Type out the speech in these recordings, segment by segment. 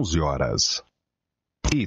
11 horas. E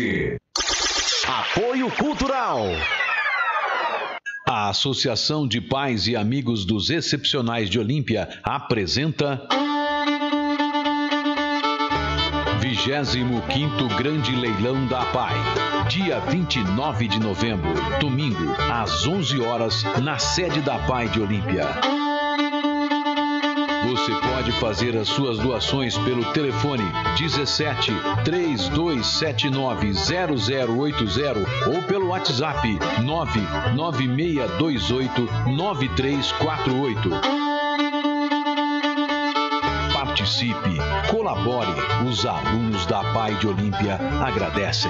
Apoio Cultural. A Associação de Pais e Amigos dos Excepcionais de Olímpia apresenta. 25 Grande Leilão da PAI. Dia 29 de novembro, domingo, às 11 horas, na sede da PAI de Olímpia. Você pode fazer as suas doações pelo telefone 17 3279 0080 ou pelo WhatsApp 99628 9348. Participe, colabore. Os alunos da PAI de Olímpia agradecem.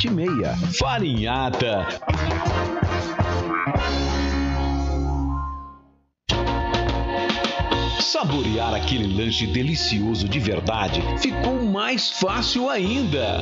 7076. Farinhata. Saborear aquele lanche delicioso de verdade ficou mais fácil ainda.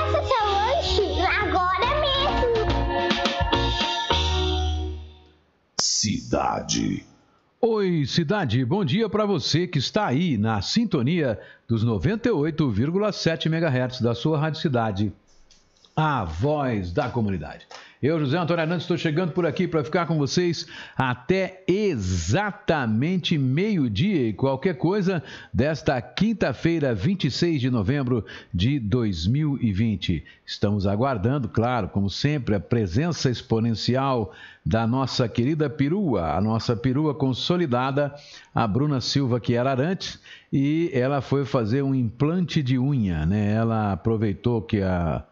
Agora mesmo. Cidade. Oi, cidade. Bom dia para você que está aí na sintonia dos 98,7 MHz da sua Rádio Cidade. A voz da comunidade. Eu, José Antônio Hernandes, estou chegando por aqui para ficar com vocês até exatamente meio-dia e qualquer coisa desta quinta-feira, 26 de novembro de 2020. Estamos aguardando, claro, como sempre, a presença exponencial da nossa querida perua, a nossa perua consolidada, a Bruna Silva, que era antes, e ela foi fazer um implante de unha, né? Ela aproveitou que a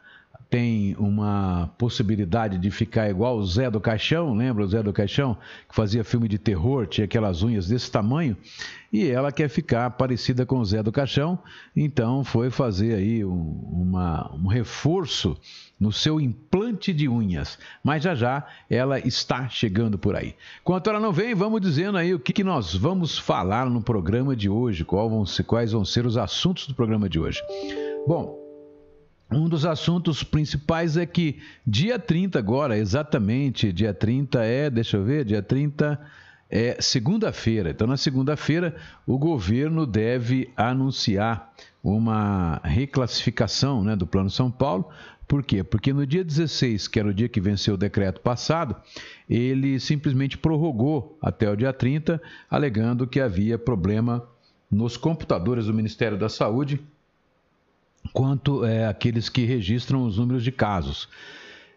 tem uma possibilidade de ficar igual o Zé do Caixão, lembra o Zé do Caixão? Que fazia filme de terror, tinha aquelas unhas desse tamanho, e ela quer ficar parecida com o Zé do Caixão, então foi fazer aí um, uma, um reforço no seu implante de unhas. Mas já já ela está chegando por aí. Enquanto ela não vem, vamos dizendo aí o que, que nós vamos falar no programa de hoje, vão ser, quais vão ser os assuntos do programa de hoje. Bom, um dos assuntos principais é que dia 30 agora, exatamente, dia 30 é, deixa eu ver, dia 30 é segunda-feira. Então, na segunda-feira, o governo deve anunciar uma reclassificação né, do Plano São Paulo. Por quê? Porque no dia 16, que era o dia que venceu o decreto passado, ele simplesmente prorrogou até o dia 30, alegando que havia problema nos computadores do Ministério da Saúde quanto é, aqueles que registram os números de casos.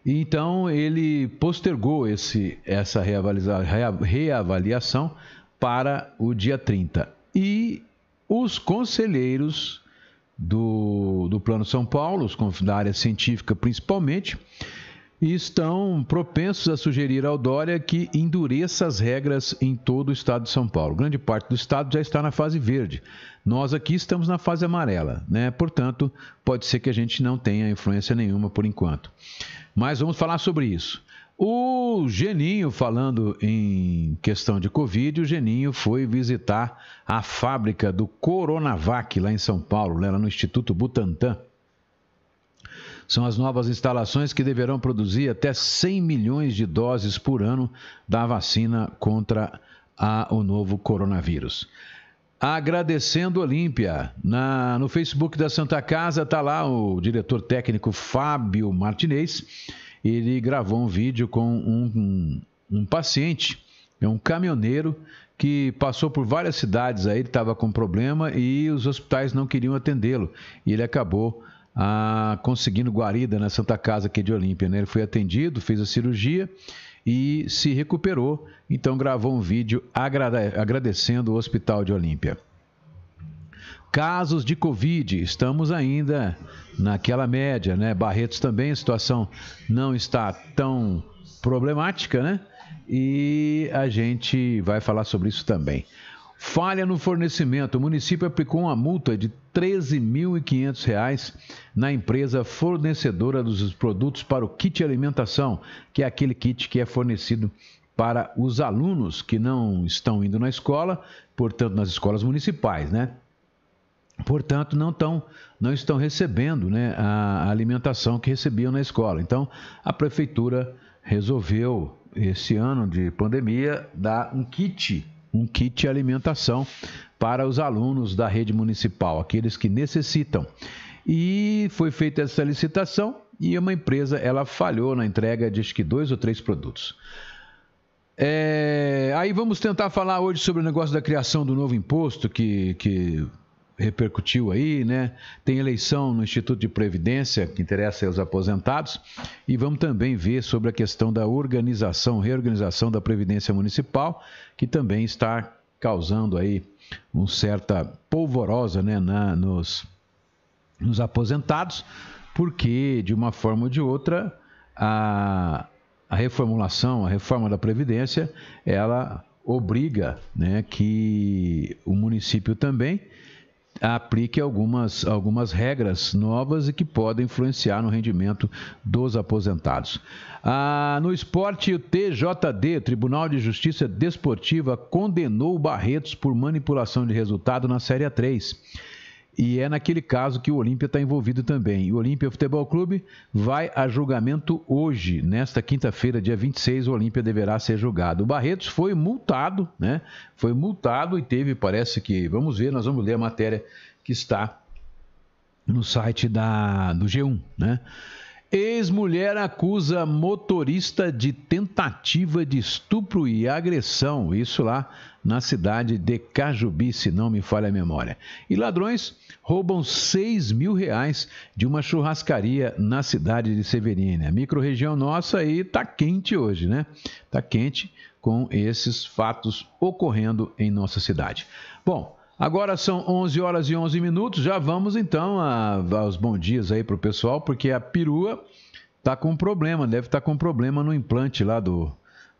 Então ele postergou esse, essa reavaliação para o dia 30. E os conselheiros do, do Plano São Paulo, os da área científica principalmente, estão propensos a sugerir ao Dória que endureça as regras em todo o estado de São Paulo. Grande parte do estado já está na fase verde. Nós aqui estamos na fase amarela, né? Portanto, pode ser que a gente não tenha influência nenhuma por enquanto. Mas vamos falar sobre isso. O Geninho, falando em questão de Covid, o Geninho foi visitar a fábrica do Coronavac lá em São Paulo, lá no Instituto Butantan. São as novas instalações que deverão produzir até 100 milhões de doses por ano da vacina contra a, o novo coronavírus. Agradecendo Olímpia. No Facebook da Santa Casa está lá o diretor técnico Fábio Martinez ele gravou um vídeo com um, um, um paciente, é um caminhoneiro que passou por várias cidades aí, ele estava com problema e os hospitais não queriam atendê-lo. E ele acabou conseguindo guarida na Santa Casa aqui de Olímpia. Né? Ele foi atendido, fez a cirurgia e se recuperou. Então gravou um vídeo agradecendo o Hospital de Olímpia. Casos de Covid, estamos ainda naquela média, né? Barretos também, a situação não está tão problemática, né? E a gente vai falar sobre isso também. Falha no fornecimento. O município aplicou uma multa de R$ 13.500 na empresa fornecedora dos produtos para o kit alimentação, que é aquele kit que é fornecido para os alunos que não estão indo na escola, portanto, nas escolas municipais, né? portanto, não, tão, não estão recebendo né, a alimentação que recebiam na escola. Então, a prefeitura resolveu, esse ano de pandemia, dar um kit, um kit alimentação para os alunos da rede municipal, aqueles que necessitam. E foi feita essa licitação e uma empresa ela falhou na entrega de acho que dois ou três produtos. É, aí vamos tentar falar hoje sobre o negócio da criação do novo imposto que, que repercutiu aí, né? Tem eleição no Instituto de Previdência, que interessa aos aposentados, e vamos também ver sobre a questão da organização, reorganização da Previdência Municipal, que também está causando aí uma certa polvorosa, né, na, nos, nos aposentados, porque de uma forma ou de outra a, a reformulação, a reforma da Previdência, ela obriga né, que o município também aplique algumas, algumas regras novas e que podem influenciar no rendimento dos aposentados. Ah, no esporte, o TJD, Tribunal de Justiça Desportiva, condenou o Barretos por manipulação de resultado na Série 3. E é naquele caso que o Olímpia está envolvido também. O Olímpia Futebol Clube vai a julgamento hoje, nesta quinta-feira, dia 26, o Olímpia deverá ser julgado. O Barretos foi multado, né? Foi multado e teve, parece que, vamos ver, nós vamos ler a matéria que está no site da, do G1, né? Ex-mulher acusa motorista de tentativa de estupro e agressão, isso lá na cidade de Cajubi, se não me falha a memória. E ladrões roubam 6 mil reais de uma churrascaria na cidade de Severina. A microrregião nossa aí tá quente hoje, né? Tá quente com esses fatos ocorrendo em nossa cidade. Bom, Agora são 11 horas e 11 minutos. Já vamos então a, aos bons dias aí para o pessoal, porque a perua está com problema, deve estar tá com problema no implante lá do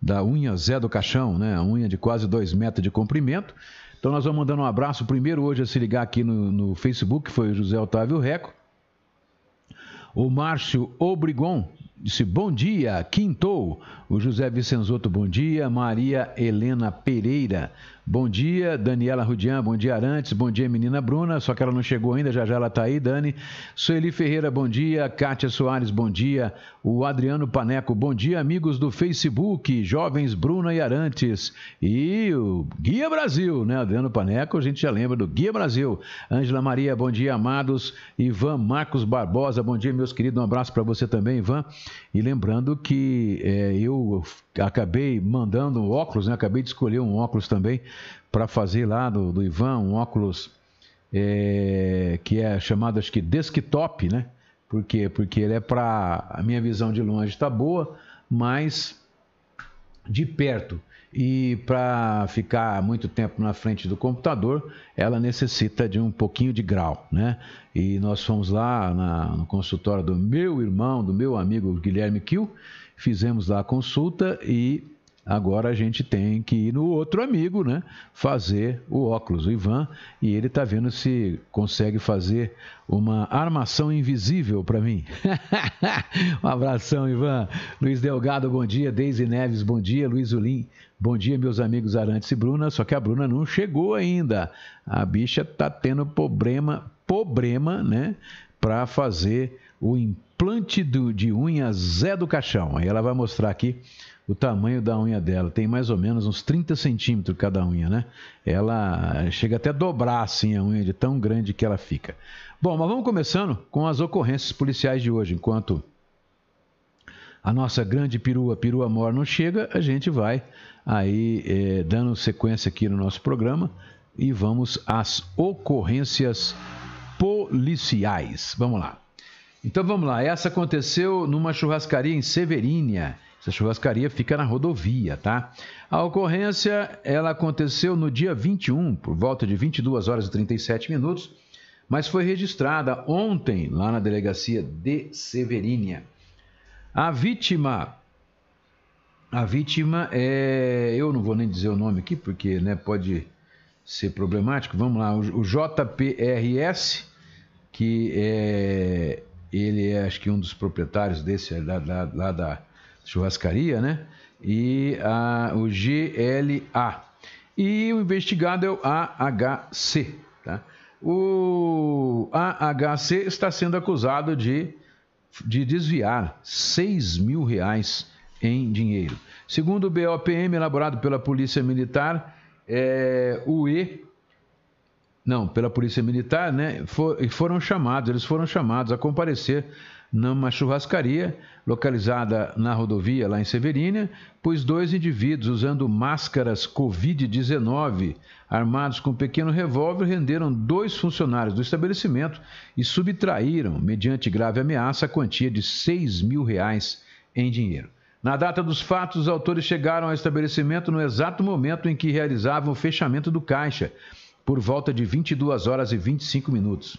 da unha Zé do Caixão, né? A unha de quase 2 metros de comprimento. Então nós vamos mandando um abraço primeiro hoje a se ligar aqui no, no Facebook, foi o José Otávio Reco. O Márcio Obrigon, disse bom dia, quintou. O José Vicenzoto, bom dia. Maria Helena Pereira, bom dia. Daniela Rudian, bom dia Arantes, bom dia menina Bruna, só que ela não chegou ainda, já já ela está aí, Dani. Sueli Ferreira, bom dia. Kátia Soares, bom dia. O Adriano Paneco, bom dia, amigos do Facebook, jovens Bruna e Arantes. E o Guia Brasil, né? Adriano Paneco, a gente já lembra do Guia Brasil. Ângela Maria, bom dia, amados. Ivan Marcos Barbosa, bom dia, meus queridos. Um abraço para você também, Ivan. E lembrando que é, eu acabei mandando óculos, né? acabei de escolher um óculos também para fazer lá do, do, Ivan, um óculos é, que é chamado, acho que, desktop, né? Por quê? Porque ele é para. A minha visão de longe está boa, mas de perto e para ficar muito tempo na frente do computador, ela necessita de um pouquinho de grau, né? E nós fomos lá na, no consultório do meu irmão, do meu amigo Guilherme Kiel, fizemos lá a consulta e Agora a gente tem que ir no outro amigo, né? Fazer o óculos, o Ivan, e ele está vendo se consegue fazer uma armação invisível para mim. um abração, Ivan. Luiz Delgado, bom dia. Deise Neves, bom dia. Luiz Ulim, bom dia, meus amigos Arantes e Bruna. Só que a Bruna não chegou ainda. A bicha tá tendo problema, problema, né? Para fazer o implante do, de unha Zé do Caixão. Aí ela vai mostrar aqui o tamanho da unha dela. Tem mais ou menos uns 30 centímetros cada unha, né? Ela chega até a dobrar assim a unha de tão grande que ela fica. Bom, mas vamos começando com as ocorrências policiais de hoje. Enquanto a nossa grande perua, perua mor não chega, a gente vai aí é, dando sequência aqui no nosso programa e vamos às ocorrências policiais. Vamos lá. Então vamos lá. Essa aconteceu numa churrascaria em Severínia essa churrascaria fica na rodovia, tá? A ocorrência, ela aconteceu no dia 21, por volta de 22 horas e 37 minutos, mas foi registrada ontem lá na delegacia de Severínia. A vítima a vítima é, eu não vou nem dizer o nome aqui porque, né, pode ser problemático. Vamos lá, o, JPRS, que é ele é acho que um dos proprietários desse lá, lá, lá da churrascaria, né? E a, o GLA. E o investigado é o AHC. Tá? O AHC está sendo acusado de, de desviar 6 mil reais em dinheiro. Segundo o BOPM, elaborado pela Polícia Militar, é, o E. Não, pela Polícia Militar, né? For, foram chamados, eles foram chamados a comparecer numa churrascaria localizada na rodovia lá em Severínia, pois dois indivíduos usando máscaras Covid-19 armados com um pequeno revólver renderam dois funcionários do estabelecimento e subtraíram, mediante grave ameaça, a quantia de 6 mil reais em dinheiro. Na data dos fatos, os autores chegaram ao estabelecimento no exato momento em que realizavam o fechamento do caixa, por volta de 22 horas e 25 minutos.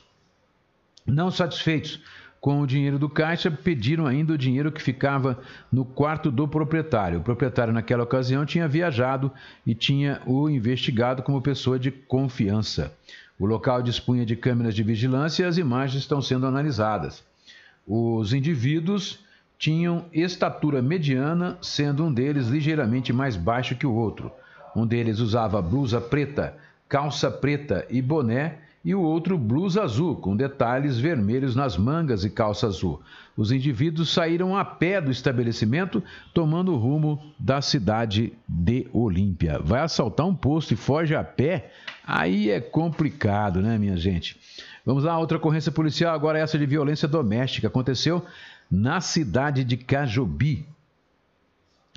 Não satisfeitos, com o dinheiro do caixa, pediram ainda o dinheiro que ficava no quarto do proprietário. O proprietário, naquela ocasião, tinha viajado e tinha o investigado como pessoa de confiança. O local dispunha de câmeras de vigilância e as imagens estão sendo analisadas. Os indivíduos tinham estatura mediana, sendo um deles ligeiramente mais baixo que o outro. Um deles usava blusa preta, calça preta e boné e o outro blusa azul, com detalhes vermelhos nas mangas e calça azul. Os indivíduos saíram a pé do estabelecimento, tomando o rumo da cidade de Olímpia. Vai assaltar um posto e foge a pé? Aí é complicado, né, minha gente? Vamos lá, outra ocorrência policial, agora essa de violência doméstica. Aconteceu na cidade de Cajobi.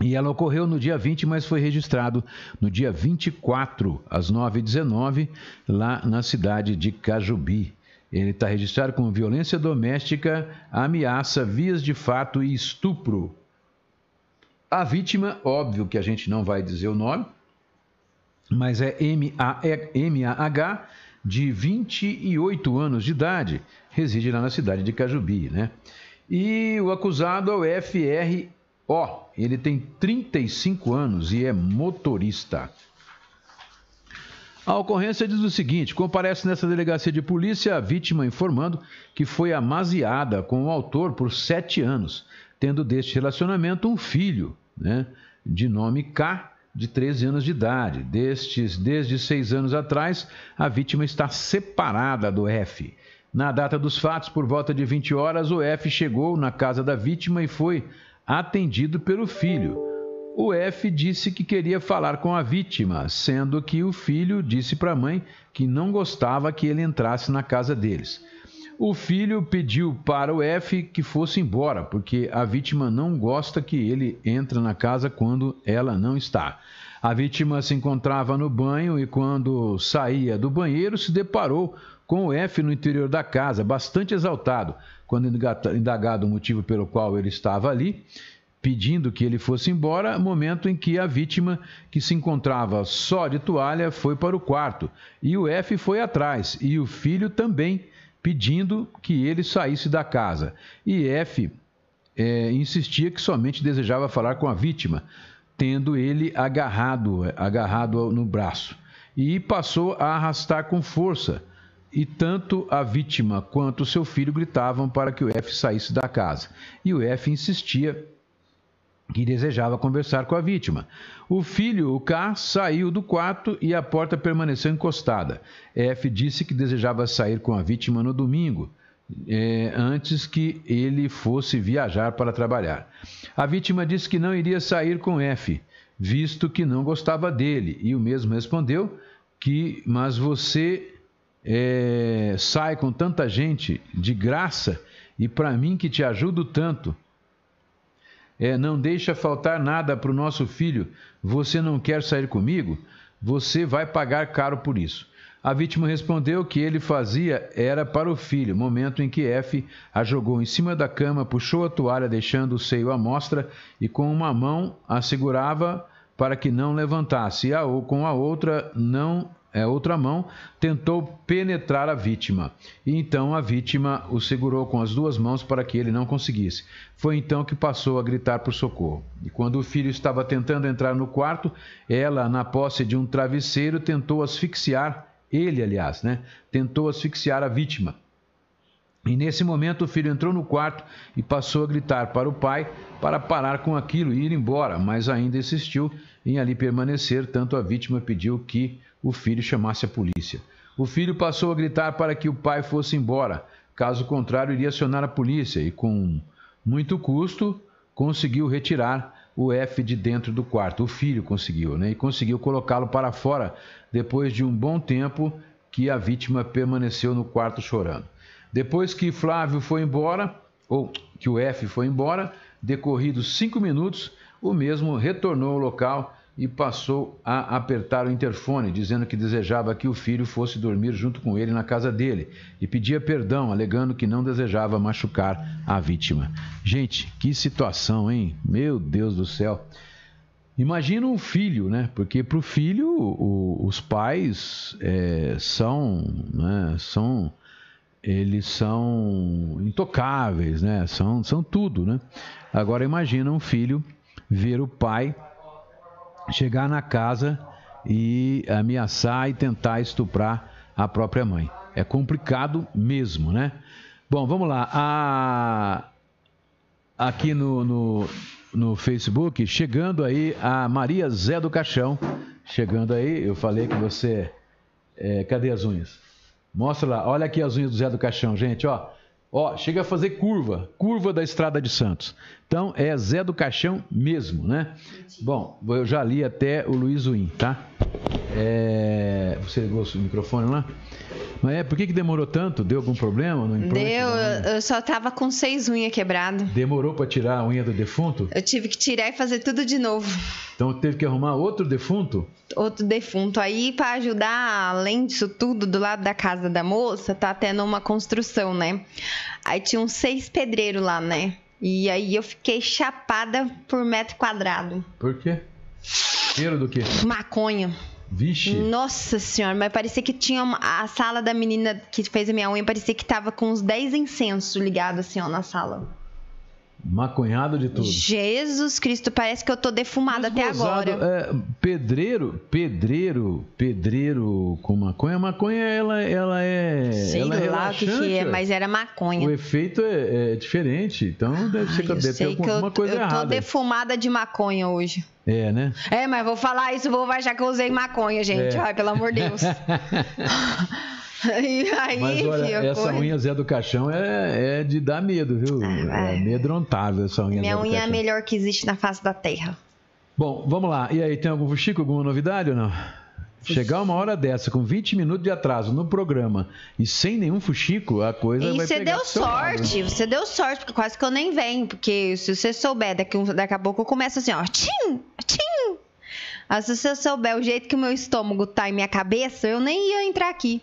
E ela ocorreu no dia 20, mas foi registrado no dia 24, às 9h19, lá na cidade de Cajubi. Ele está registrado como violência doméstica, ameaça, vias de fato e estupro. A vítima, óbvio que a gente não vai dizer o nome, mas é M-A-H, de 28 anos de idade, reside lá na cidade de Cajubi, né? E o acusado é o FR Ó, oh, ele tem 35 anos e é motorista. A ocorrência diz o seguinte: comparece nessa delegacia de polícia a vítima informando que foi amaziada com o autor por sete anos, tendo deste relacionamento um filho, né, de nome K, de 13 anos de idade. Destes, desde seis anos atrás, a vítima está separada do F. Na data dos fatos, por volta de 20 horas, o F chegou na casa da vítima e foi atendido pelo filho. O F disse que queria falar com a vítima, sendo que o filho disse para a mãe que não gostava que ele entrasse na casa deles. O filho pediu para o F que fosse embora, porque a vítima não gosta que ele entre na casa quando ela não está. A vítima se encontrava no banho e, quando saía do banheiro, se deparou com o F no interior da casa, bastante exaltado. Quando indagado o motivo pelo qual ele estava ali, pedindo que ele fosse embora, momento em que a vítima, que se encontrava só de toalha, foi para o quarto e o F foi atrás e o filho também, pedindo que ele saísse da casa. E F é, insistia que somente desejava falar com a vítima, tendo ele agarrado, agarrado no braço, e passou a arrastar com força. E tanto a vítima quanto seu filho gritavam para que o F saísse da casa. E o F insistia que desejava conversar com a vítima. O filho, o K, saiu do quarto e a porta permaneceu encostada. F disse que desejava sair com a vítima no domingo, é, antes que ele fosse viajar para trabalhar. A vítima disse que não iria sair com F, visto que não gostava dele, e o mesmo respondeu que, mas você é, sai com tanta gente de graça e para mim que te ajudo tanto é, não deixa faltar nada para o nosso filho, você não quer sair comigo? Você vai pagar caro por isso. A vítima respondeu que ele fazia era para o filho, momento em que F a jogou em cima da cama, puxou a toalha, deixando o seio à mostra e com uma mão a segurava para que não levantasse, e com a outra não é, outra mão, tentou penetrar a vítima. E então a vítima o segurou com as duas mãos para que ele não conseguisse. Foi então que passou a gritar por socorro. E quando o filho estava tentando entrar no quarto, ela, na posse de um travesseiro, tentou asfixiar, ele, aliás, né? Tentou asfixiar a vítima. E nesse momento o filho entrou no quarto e passou a gritar para o pai para parar com aquilo e ir embora, mas ainda insistiu em ali permanecer, tanto a vítima pediu que o filho chamasse a polícia. O filho passou a gritar para que o pai fosse embora, caso contrário, iria acionar a polícia e, com muito custo, conseguiu retirar o F de dentro do quarto. O filho conseguiu, né? E conseguiu colocá-lo para fora depois de um bom tempo que a vítima permaneceu no quarto chorando. Depois que Flávio foi embora, ou que o F foi embora, decorridos cinco minutos, o mesmo retornou ao local e passou a apertar o interfone, dizendo que desejava que o filho fosse dormir junto com ele na casa dele e pedia perdão, alegando que não desejava machucar a vítima. Gente, que situação, hein? Meu Deus do céu. Imagina um filho, né? Porque para o filho os pais é, são, né? são, eles são intocáveis, né? São, são tudo, né? Agora imagina um filho ver o pai chegar na casa e ameaçar e tentar estuprar a própria mãe. É complicado mesmo, né? Bom, vamos lá. A... Aqui no, no, no Facebook, chegando aí a Maria Zé do Caixão. Chegando aí, eu falei que você. É, cadê as unhas? Mostra lá, olha aqui as unhas do Zé do Caixão, gente, ó. Ó, chega a fazer curva, curva da Estrada de Santos. Então é Zé do Caixão mesmo, né? Bom, eu já li até o Luiz Win, tá? É... Você ligou o microfone lá? Mas é, por que, que demorou tanto? Deu algum problema no implante? Deu, eu só tava com seis unhas quebradas. Demorou para tirar a unha do defunto? Eu tive que tirar e fazer tudo de novo. Então teve que arrumar outro defunto? Outro defunto. Aí, para ajudar, além disso tudo, do lado da casa da moça, tá tendo uma construção, né? Aí tinha uns seis pedreiros lá, né? E aí eu fiquei chapada por metro quadrado. Por quê? Cheiro do quê? Maconha. Vixe. Nossa senhora, mas parecia que tinha uma, a sala da menina que fez a minha unha, parecia que tava com uns 10 incensos ligados assim, ó, na sala. Maconhado de tudo. Jesus Cristo, parece que eu tô defumada até agora. É, pedreiro, pedreiro, pedreiro com maconha. Maconha, ela, ela é. Sei ela é lá o que, é, mas era maconha. O efeito é, é diferente. Então deve ser que deve ter alguma eu, coisa eu errada. Eu tô defumada de maconha hoje. É, né? É, mas vou falar isso, vou achar que eu usei maconha, gente. É. Ai, pelo amor de Deus. E aí, Mas olha, essa unha Zé do Caixão é, é de dar medo, viu? Ah, é amedrontável essa unha. Minha unha é a melhor que existe na face da terra. Bom, vamos lá. E aí, tem algum Chico, alguma novidade ou não? Chegar uma hora dessa, com 20 minutos de atraso no programa e sem nenhum fuxico, a coisa e vai você deu sorte, lado, você deu sorte, porque quase que eu nem venho. Porque se você souber, daqui, daqui a pouco eu começo assim, ó, tchim, tchim. Mas se você souber o jeito que o meu estômago tá em minha cabeça, eu nem ia entrar aqui.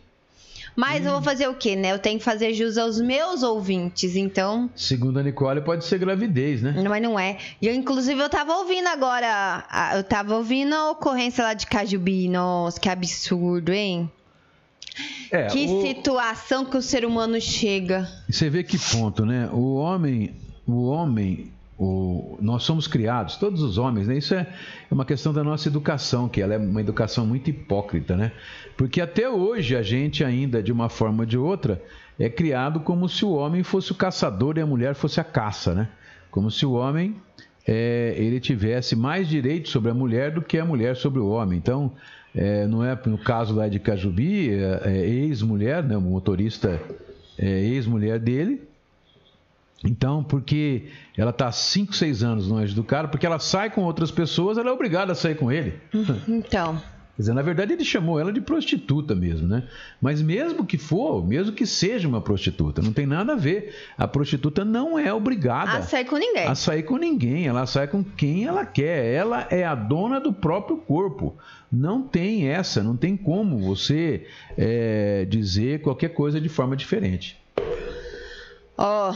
Mas eu vou fazer o quê, né? Eu tenho que fazer jus aos meus ouvintes, então. Segundo a Nicole, pode ser gravidez, né? Mas não é. E eu, inclusive, eu tava ouvindo agora. Eu tava ouvindo a ocorrência lá de Cajubi. Nossa, que absurdo, hein? É, que o- situação que o ser humano chega. Você vê que ponto, né? O homem, o homem, o, nós somos criados, todos os homens, né? Isso é uma questão da nossa educação, que ela é uma educação muito hipócrita, né? Porque até hoje a gente ainda, de uma forma ou de outra, é criado como se o homem fosse o caçador e a mulher fosse a caça, né? Como se o homem é, ele tivesse mais direito sobre a mulher do que a mulher sobre o homem. Então, é, não é no caso lá de Cajubi, é, é ex-mulher, né, o motorista é ex-mulher dele. Então, porque ela está 5, 6 anos longe do cara, porque ela sai com outras pessoas, ela é obrigada a sair com ele. Então. Quer dizer, na verdade ele chamou ela de prostituta mesmo, né? Mas mesmo que for, mesmo que seja uma prostituta, não tem nada a ver. A prostituta não é obrigada A sair com ninguém. a sair com ninguém, ela sai com quem ela quer. Ela é a dona do próprio corpo. Não tem essa, não tem como você é, dizer qualquer coisa de forma diferente. Ó.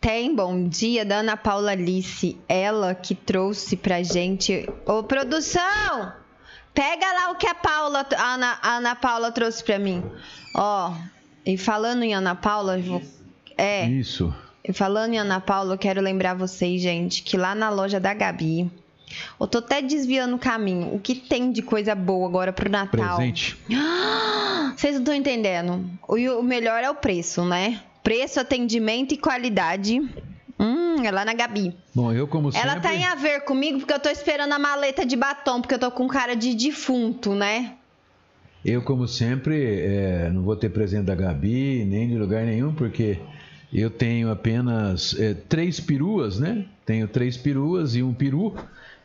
Tem bom dia da Ana Paula Alice, ela que trouxe pra gente. Ô, produção! Pega lá o que a Paula, a Ana, a Ana Paula trouxe pra mim. Ó, e falando em Ana Paula, vou- é, Isso. e falando em Ana Paula, eu quero lembrar vocês, gente, que lá na loja da Gabi, eu tô até desviando o caminho. O que tem de coisa boa agora pro Natal? Presente. Vocês não estão entendendo. O melhor é o preço, né? Preço, atendimento e qualidade. Hum, é lá na Gabi. Bom, eu como sempre... Ela tá em a ver comigo porque eu tô esperando a maleta de batom, porque eu tô com cara de defunto, né? Eu, como sempre, é, não vou ter presente da Gabi, nem de lugar nenhum, porque eu tenho apenas é, três peruas, né? Tenho três peruas e um peru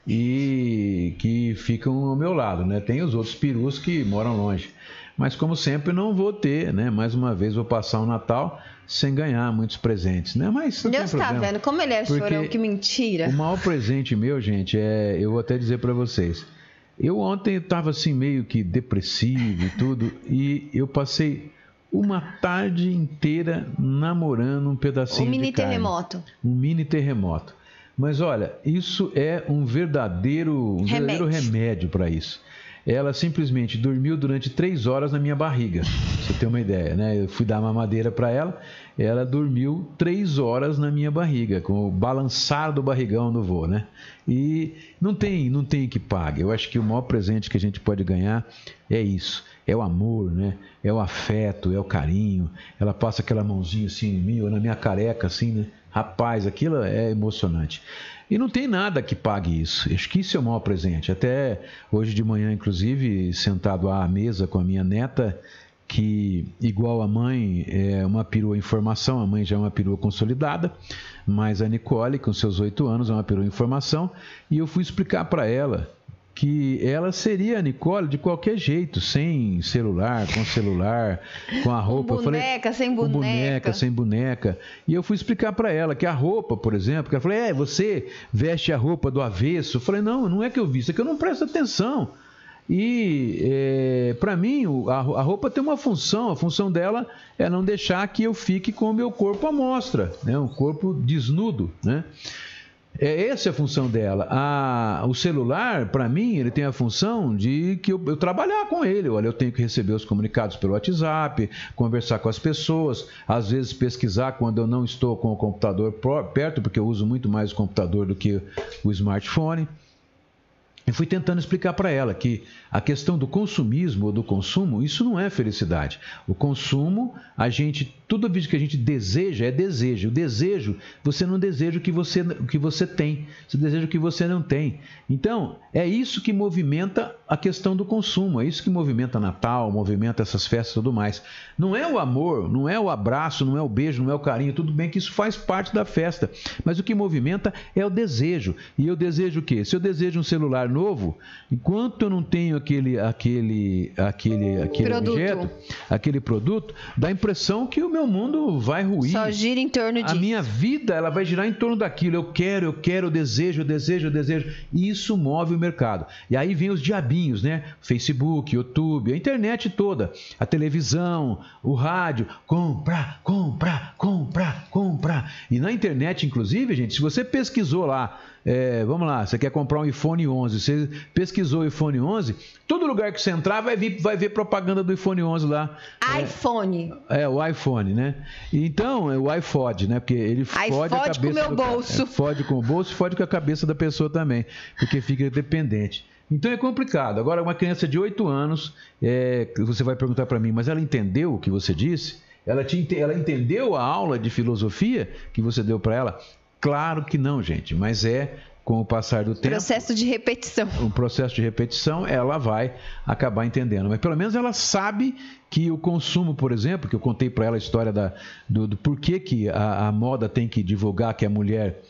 e que ficam ao meu lado, né? Tem os outros perus que moram longe. Mas, como sempre, não vou ter, né? Mais uma vez, vou passar o Natal sem ganhar muitos presentes, né? Mas não Deus tá problema. vendo como ele é Porque chorão, que mentira. O maior presente meu, gente, é. Eu vou até dizer pra vocês. Eu ontem estava assim meio que depressivo e tudo, e eu passei uma tarde inteira namorando um pedacinho O mini de carne. terremoto. Um mini terremoto. Mas olha, isso é um verdadeiro, um verdadeiro Remédio. remédio para isso. Ela simplesmente dormiu durante três horas na minha barriga. pra Você ter uma ideia, né? Eu fui dar mamadeira para ela, ela dormiu três horas na minha barriga, com o balançar do barrigão no voo, né? E não tem, não tem que pague. Eu acho que o maior presente que a gente pode ganhar é isso. É o amor, né? É o afeto, é o carinho. Ela passa aquela mãozinha assim em mim, ou na minha careca, assim, né? Rapaz, aquilo é emocionante. E não tem nada que pague isso. Acho que isso é o maior presente. Até hoje de manhã, inclusive, sentado à mesa com a minha neta, que, igual a mãe, é uma perua em formação, a mãe já é uma perua consolidada, mas a Nicole, com seus oito anos, é uma perua em formação, e eu fui explicar para ela que ela seria a Nicole de qualquer jeito, sem celular, com celular, com a roupa. Eu falei, boneca, sem com boneca. boneca, sem boneca. E eu fui explicar para ela que a roupa, por exemplo, que ela falou, é, você veste a roupa do avesso. Eu falei, não, não é que eu visto, é que eu não presto atenção. E é, para mim a, a roupa tem uma função, a função dela é não deixar que eu fique com o meu corpo à mostra, né? um corpo desnudo, né? É, essa é a função dela. A- o celular, para mim, ele tem a função de que eu, eu trabalhar com ele. Olha, eu tenho que receber os comunicados pelo WhatsApp, conversar com as pessoas, às vezes pesquisar quando eu não estou com o computador perto, porque eu uso muito mais o computador do que o smartphone. Eu fui tentando explicar para ela que a questão do consumismo ou do consumo, isso não é felicidade. O consumo, a gente, tudo isso que a gente deseja é desejo. O desejo, você não deseja o que você, o que você tem, você deseja o que você não tem. Então, é isso que movimenta a questão do consumo, é isso que movimenta Natal, movimenta essas festas e tudo mais. Não é o amor, não é o abraço, não é o beijo, não é o carinho, tudo bem que isso faz parte da festa, mas o que movimenta é o desejo. E eu desejo o quê? Se eu desejo um celular novo, enquanto eu não tenho aquele, aquele, aquele, aquele Produto. objeto, aquele produto, dá a impressão que o meu mundo vai ruir. Só gira em torno A disso. minha vida, ela vai girar em torno daquilo. Eu quero, eu quero, eu desejo, eu desejo, eu desejo. E isso move o mercado. E aí vem os diabinhos, né? Facebook, YouTube, a internet toda, a televisão, o rádio. Compra, compra, compra, compra. E na internet, inclusive, gente, se você pesquisou lá, é, vamos lá, você quer comprar um iPhone 11, você pesquisou o iPhone 11, todo lugar que você entrar vai, vir, vai ver propaganda do iPhone 11 lá. iPhone. É, o iPhone, né? Então, é o iPod, né? Porque ele fode a iFod cabeça com o meu do bolso. É, fode com o bolso e fode com a cabeça da pessoa também, porque fica dependente. Então é complicado. Agora, uma criança de 8 anos, é, você vai perguntar para mim, mas ela entendeu o que você disse? Ela, te, ela entendeu a aula de filosofia que você deu para ela? Claro que não, gente, mas é com o passar do tempo Processo de repetição. um processo de repetição, ela vai acabar entendendo. Mas pelo menos ela sabe que o consumo, por exemplo, que eu contei para ela a história da, do, do porquê que a, a moda tem que divulgar que a mulher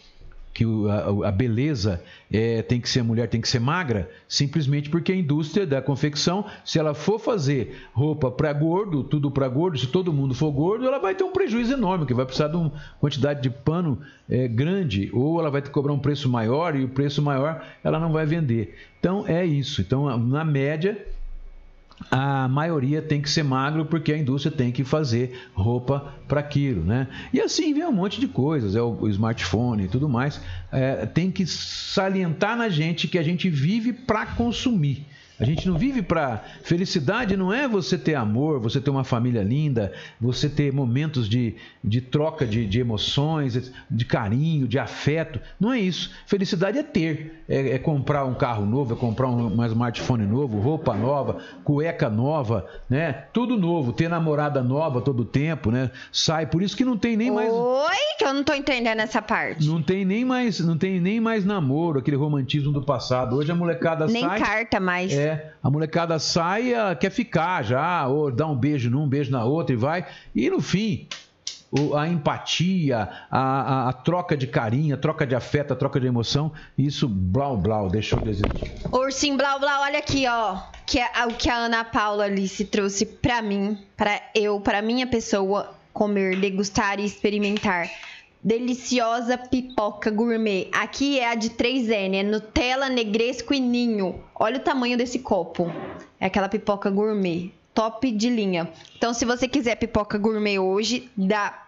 que a, a beleza é, tem que ser mulher tem que ser magra, simplesmente porque a indústria da confecção, se ela for fazer roupa para gordo, tudo para gordo, se todo mundo for gordo, ela vai ter um prejuízo enorme, que vai precisar de uma quantidade de pano é, grande, ou ela vai ter que cobrar um preço maior e o preço maior ela não vai vender. Então é isso. Então na média a maioria tem que ser magro porque a indústria tem que fazer roupa para aquilo, né? E assim vem um monte de coisas, é o, smartphone e tudo mais. É, tem que salientar na gente que a gente vive para consumir. A gente não vive para felicidade, não é você ter amor, você ter uma família linda, você ter momentos de, de troca de, de emoções, de carinho, de afeto. Não é isso. Felicidade é ter, é, é comprar um carro novo, é comprar um, um smartphone novo, roupa nova, cueca nova, né? Tudo novo. Ter namorada nova todo tempo, né? Sai. Por isso que não tem nem mais. Oi, que eu não tô entendendo essa parte. Não tem nem mais, não tem nem mais namoro, aquele romantismo do passado. Hoje a molecada Nem sai. carta mais. É, a molecada sai, ela quer ficar já, ou dá um beijo num, um beijo na outra e vai. E no fim, a empatia, a, a- a troca de carinho, a troca de afeto, a troca de emoção, isso, blau, blau, deixou de existir. Ursinho Blau Blau, olha aqui, ó. Que é o que a Ana Paula Alice trouxe pra mim, pra eu, pra minha pessoa comer, degustar e experimentar. Deliciosa pipoca gourmet. Aqui é a de 3N, é Nutella, Negresco e Ninho. Olha o tamanho desse copo. É aquela pipoca gourmet. Top de linha. Então, se você quiser pipoca gourmet hoje, da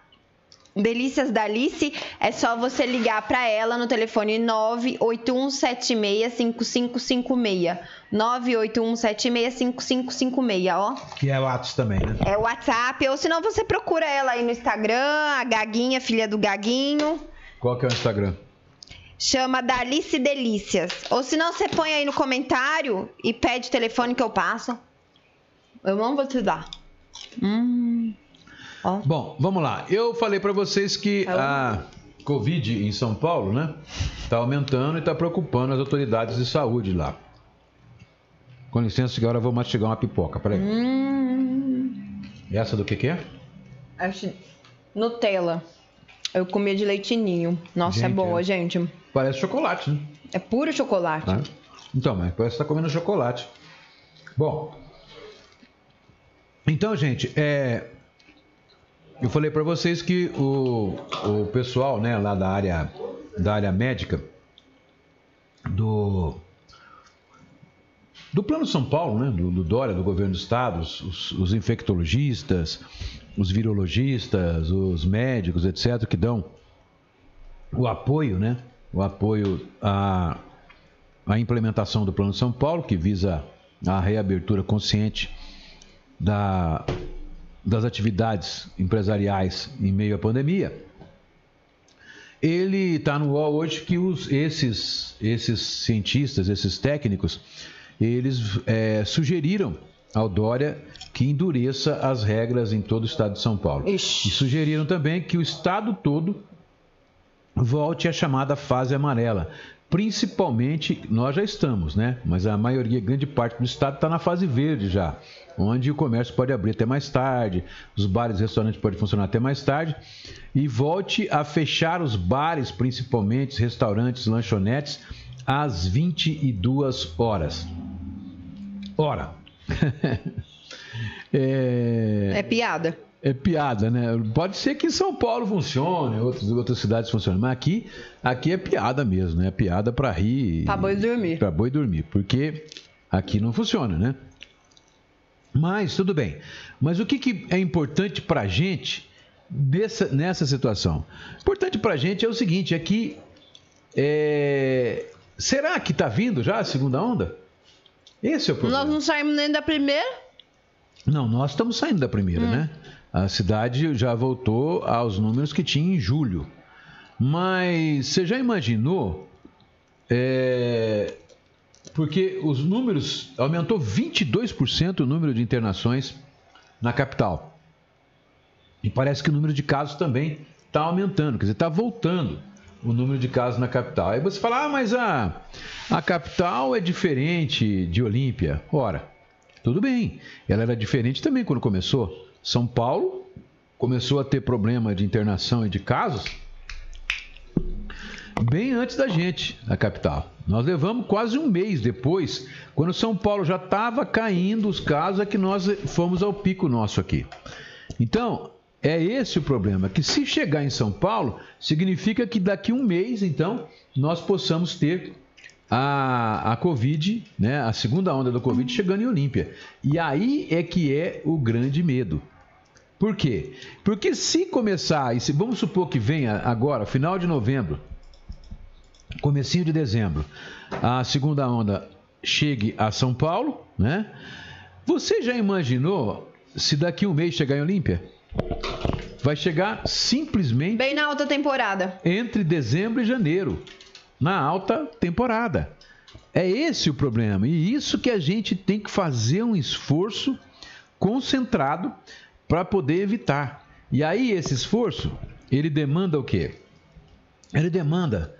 Delícias da Alice, é só você ligar para ela no telefone 981765556. 981765556, ó. Que é o Atos também, né? É o WhatsApp, ou senão você procura ela aí no Instagram, a Gaguinha, filha do Gaguinho. Qual que é o Instagram? Chama Dalice Delícias. Ou senão você põe aí no comentário e pede o telefone que eu passo. Eu não vou te dar. Hum. Ó. Bom, vamos lá. Eu falei para vocês que a Covid em São Paulo, né, está aumentando e está preocupando as autoridades de saúde lá. Com licença, que agora eu vou mastigar uma pipoca. Peraí. Hum. Essa do que que é? Acho... Nutella. Eu comia de leitinho. Nossa, é Gente, boa, é. gente. Parece chocolate, né? É puro chocolate. Tá? Então, mas parece que está comendo chocolate. Bom, então, gente, é, eu falei para vocês que o, o pessoal, né, lá da área da área médica do do Plano São Paulo, né, do, do Dória, do governo do estado, os, os infectologistas, os virologistas, os médicos, etc, que dão o apoio, né, o apoio a a implementação do Plano São Paulo, que visa a reabertura consciente da, das atividades empresariais em meio à pandemia. Ele está no UOL hoje que os, esses, esses cientistas, esses técnicos, eles é, sugeriram ao Dória que endureça as regras em todo o estado de São Paulo. Ixi. E sugeriram também que o estado todo volte à chamada fase amarela. Principalmente, nós já estamos, né? Mas a maioria, grande parte do estado está na fase verde já, onde o comércio pode abrir até mais tarde, os bares e restaurantes podem funcionar até mais tarde, e volte a fechar os bares, principalmente, os restaurantes, lanchonetes, às 22 horas. Ora, é... é piada. É piada, né? Pode ser que em São Paulo funcione, outras, outras cidades funcionem, mas aqui, aqui é piada mesmo, né? É piada para rir. Pra boi dormir. Pra boi dormir, porque aqui não funciona, né? Mas, tudo bem. Mas o que, que é importante pra gente dessa, nessa situação? Importante pra gente é o seguinte, é que é... será que tá vindo já a segunda onda? Esse é o problema. Nós não saímos nem da primeira? Não, nós estamos saindo da primeira, hum. né? A cidade já voltou aos números que tinha em julho. Mas você já imaginou? É, porque os números aumentou 22% o número de internações na capital. E parece que o número de casos também está aumentando, quer dizer, está voltando o número de casos na capital. Aí você fala, ah, mas a, a capital é diferente de Olímpia. Ora, tudo bem, ela era diferente também quando começou. São Paulo começou a ter problema de internação e de casos bem antes da gente, na capital. Nós levamos quase um mês depois, quando São Paulo já estava caindo os casos, é que nós fomos ao pico nosso aqui. Então, é esse o problema, que se chegar em São Paulo, significa que daqui um mês, então, nós possamos ter a, a Covid, né, a segunda onda do Covid chegando em Olímpia. E aí é que é o grande medo. Por quê? Porque se começar, e se vamos supor que venha agora, final de novembro, comecinho de dezembro, a segunda onda chegue a São Paulo, né? Você já imaginou se daqui um mês chegar em Olímpia? Vai chegar simplesmente. Bem na alta temporada. Entre dezembro e janeiro na alta temporada. É esse o problema. E isso que a gente tem que fazer um esforço concentrado para poder evitar. E aí esse esforço, ele demanda o quê? Ele demanda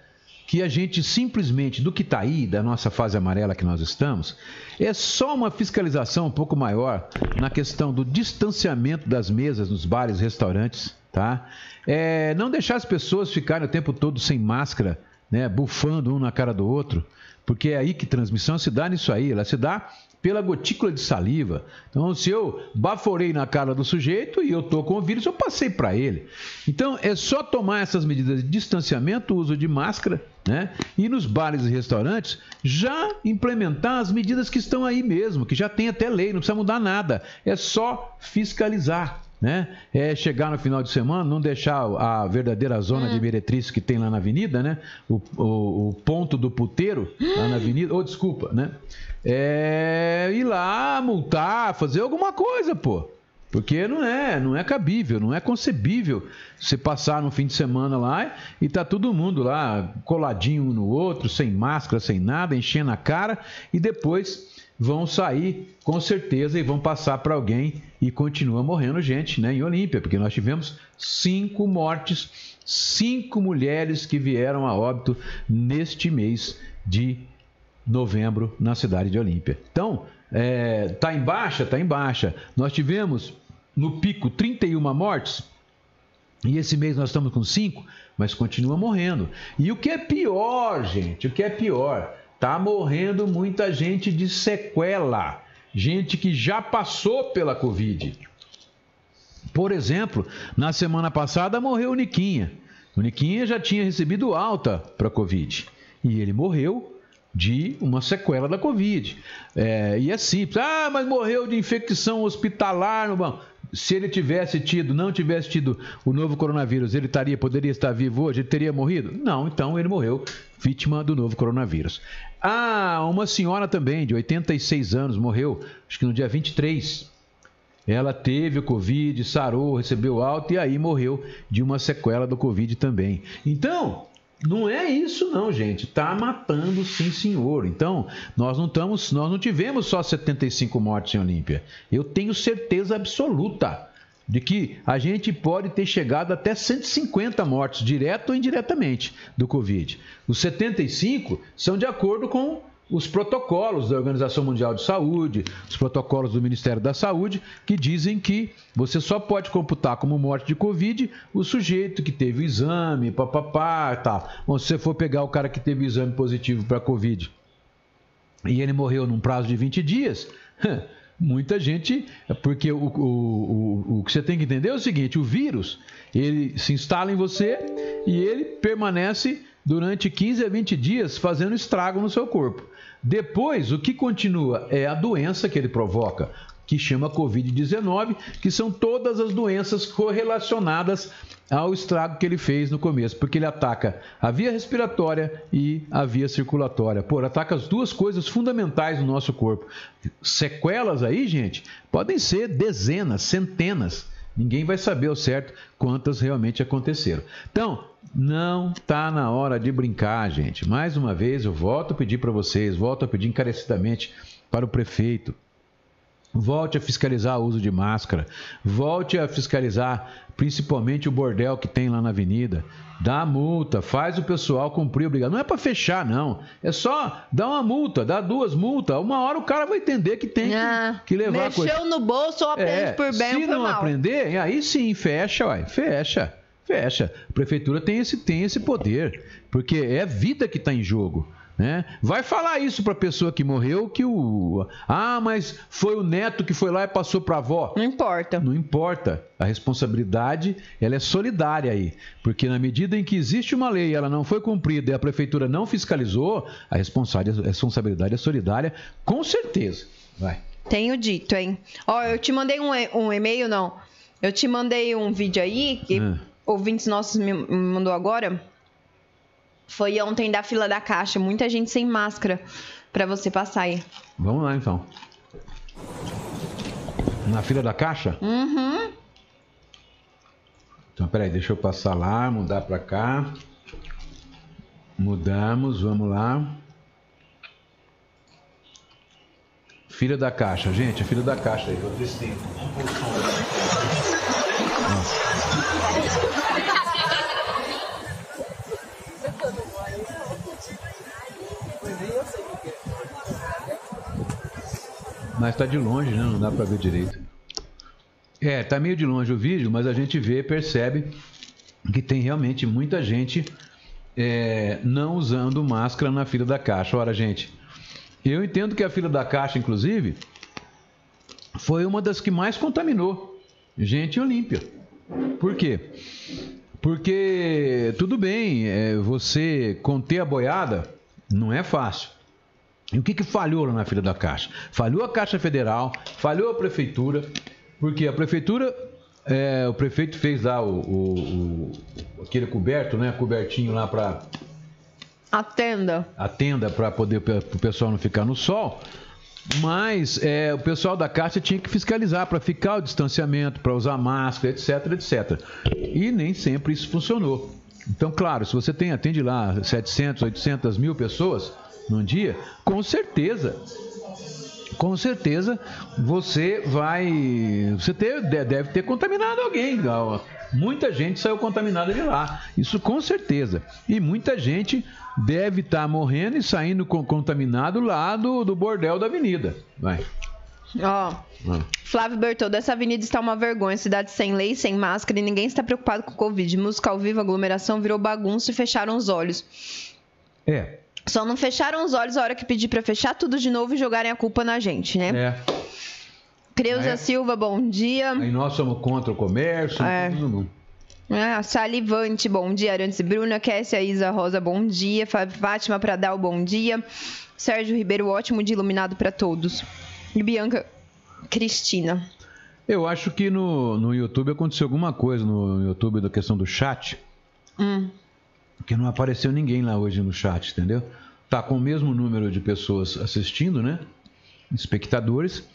que a gente simplesmente, do que está aí, da nossa fase amarela que nós estamos, é só uma fiscalização um pouco maior na questão do distanciamento das mesas nos bares e restaurantes, tá? É, não deixar as pessoas ficarem o tempo todo sem máscara né, bufando um na cara do outro, porque é aí que transmissão se dá nisso aí, ela se dá pela gotícula de saliva. Então, se eu baforei na cara do sujeito e eu tô com o vírus, eu passei para ele. Então, é só tomar essas medidas de distanciamento, uso de máscara, né? E nos bares e restaurantes, já implementar as medidas que estão aí mesmo, que já tem até lei, não precisa mudar nada. É só fiscalizar né? É chegar no final de semana, não deixar a verdadeira zona hum. de meretriz que tem lá na avenida, né? O, o, o ponto do puteiro lá na avenida, ou oh, desculpa, né? É ir lá multar, fazer alguma coisa, pô. Porque não é, não é cabível, não é concebível você passar no fim de semana lá e tá todo mundo lá coladinho um no outro, sem máscara, sem nada, enchendo a cara e depois vão sair com certeza e vão passar para alguém e continua morrendo gente né, em Olímpia, porque nós tivemos cinco mortes, cinco mulheres que vieram a óbito neste mês de novembro na cidade de Olímpia. Então, é, tá em baixa? Tá em baixa. Nós tivemos no pico 31 mortes, e esse mês nós estamos com cinco, mas continua morrendo. E o que é pior, gente, o que é pior, Tá morrendo muita gente de sequela, gente que já passou pela Covid. Por exemplo, na semana passada morreu o Niquinha. O Niquinha já tinha recebido alta para Covid e ele morreu de uma sequela da Covid. É, e é simples. Ah, mas morreu de infecção hospitalar no se ele tivesse tido, não tivesse tido o novo coronavírus, ele estaria, poderia estar vivo hoje? Ele teria morrido? Não, então ele morreu vítima do novo coronavírus. Ah, uma senhora também, de 86 anos, morreu, acho que no dia 23. Ela teve o Covid, sarou, recebeu alta e aí morreu de uma sequela do Covid também. Então, não é isso não, gente. Tá matando sim, senhor. Então, nós não estamos, nós não tivemos só 75 mortes em Olímpia. Eu tenho certeza absoluta de que a gente pode ter chegado até 150 mortes, direto ou indiretamente, do Covid. Os 75 são de acordo com os protocolos da Organização Mundial de Saúde, os protocolos do Ministério da Saúde, que dizem que você só pode computar como morte de Covid o sujeito que teve o exame, papapá, tal. Bom, se você for pegar o cara que teve o exame positivo para Covid e ele morreu num prazo de 20 dias, muita gente, porque o, o, o, o que você tem que entender é o seguinte, o vírus, ele se instala em você e ele permanece durante 15 a 20 dias fazendo estrago no seu corpo. Depois, o que continua é a doença que ele provoca, que chama Covid-19, que são todas as doenças correlacionadas ao estrago que ele fez no começo, porque ele ataca a via respiratória e a via circulatória. Pô, ataca as duas coisas fundamentais do nosso corpo. Sequelas aí, gente, podem ser dezenas, centenas. Ninguém vai saber ao certo quantas realmente aconteceram. Então, não está na hora de brincar, gente. Mais uma vez, eu volto a pedir para vocês, volto a pedir encarecidamente para o prefeito. Volte a fiscalizar o uso de máscara. Volte a fiscalizar principalmente o bordel que tem lá na avenida. Dá multa, faz o pessoal cumprir obrigado. Não é para fechar, não. É só dar uma multa, dar duas multas. Uma hora o cara vai entender que tem Ah, que, que levar a Mexeu coisa. no bolso ou aprende É, por bem se ou por não mal. aprender, aí sim, fecha, uai, fecha, fecha. A prefeitura tem esse, tem esse poder, porque é vida que está em jogo. Né? Vai falar isso para a pessoa que morreu que o. Ah, mas foi o neto que foi lá e passou para a avó. Não importa. Não importa. A responsabilidade ela é solidária aí. Porque na medida em que existe uma lei e ela não foi cumprida e a prefeitura não fiscalizou, a responsa- a responsabilidade é solidária, com certeza. Vai. Tenho dito, hein? Ó, eu te mandei um, e- um e-mail, não. Eu te mandei um vídeo aí, que Ah. ouvintes nossos me mandou agora. Foi ontem da fila da caixa. Muita gente sem máscara pra você passar aí. Vamos lá então. Na fila da caixa? Uhum. Então, peraí, deixa eu passar lá, mudar pra cá. Mudamos, vamos lá. Fila da caixa, gente, a fila da caixa aí, vou descer. Mas tá de longe, né? Não dá pra ver direito. É, tá meio de longe o vídeo, mas a gente vê, percebe que tem realmente muita gente é, não usando máscara na fila da caixa. Ora, gente, eu entendo que a fila da caixa, inclusive, foi uma das que mais contaminou gente Olímpia. Por quê? Porque tudo bem, é, você conter a boiada não é fácil. E o que, que falhou lá na fila da Caixa? Falhou a Caixa Federal, falhou a Prefeitura, porque a Prefeitura, é, o prefeito fez lá o, o- o- aquele coberto, né? Cobertinho lá para A tenda. a tenda para poder o pessoal não ficar no sol. Mas é, o pessoal da Caixa tinha que fiscalizar para ficar o distanciamento, para usar máscara, etc, etc. E nem sempre isso funcionou. Então, claro, se você tem atende lá 700, 800 mil pessoas num dia, com certeza, com certeza você vai, você ter- de- deve ter contaminado alguém. Muita gente saiu contaminada de lá, isso com certeza. E muita gente deve estar morrendo e saindo contaminado lá do, do bordel da avenida. Vai. Ó, Ah. Flávio Bertoldo, essa avenida está uma vergonha. Cidade sem lei, sem máscara e ninguém está preocupado com o Covid. Música ao vivo, aglomeração virou bagunça e fecharam os olhos. É, Só não fecharam os olhos a hora que pedir pra fechar tudo de novo e jogarem a culpa na gente, né? é. Creuza É. Silva, bom dia. Aí nós somos contra o comércio. É. mundo. Ah, Salivante, bom dia. Arantes e Bruna, Kessia, Isa Rosa, bom dia. Fá- Fátima Pradal, bom dia. Sérgio Ribeiro, ótimo dia iluminado pra todos. E Bianca Cristina. Eu acho que no, no YouTube aconteceu alguma coisa no YouTube da questão do chat. Hum. Que não apareceu ninguém lá hoje no chat, entendeu? Tá com o mesmo número de pessoas assistindo, né? Espectadores.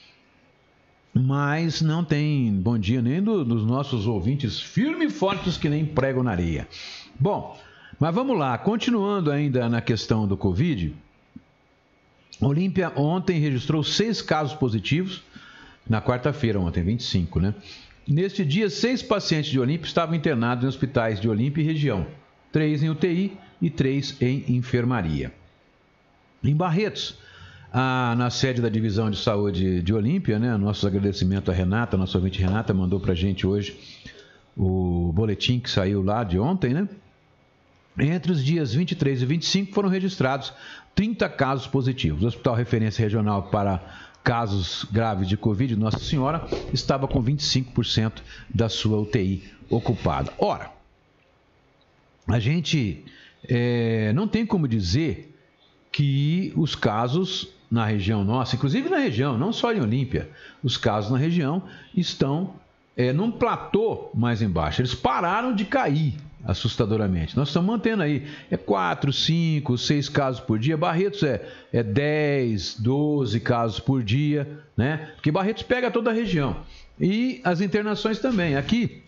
Mas não tem bom dia nem do- dos nossos ouvintes firmes e fortes que nem pregam na areia. Bom, mas vamos lá. Continuando ainda na questão do Covid. Olímpia ontem registrou seis casos positivos. Na quarta-feira, ontem, 25, né? Neste dia, seis pacientes de Olímpia estavam internados em hospitais de Olímpia e região. Três em UTI e três em enfermaria. Em Barretos, a, na sede da Divisão de Saúde de Olímpia, né? Nosso agradecimento à Renata, nossa ouvinte Renata, mandou para a gente hoje o boletim que saiu lá de ontem, né? Entre os dias 23 e 25 foram registrados 30 casos positivos. O Hospital Referência Regional para Casos Graves de Covid, Nossa Senhora, estava com 25% da sua UTI ocupada. Ora, a gente é, não tem como dizer que os casos na região nossa, inclusive na região, não só em Olímpia, os casos na região estão é, num platô mais embaixo. Eles pararam de cair assustadoramente. Nós estamos mantendo aí, é 4, 5, 6 casos por dia. Barretos é, é 10, 12 casos por dia, né? Porque Barretos pega toda a região. E as internações também. Aqui,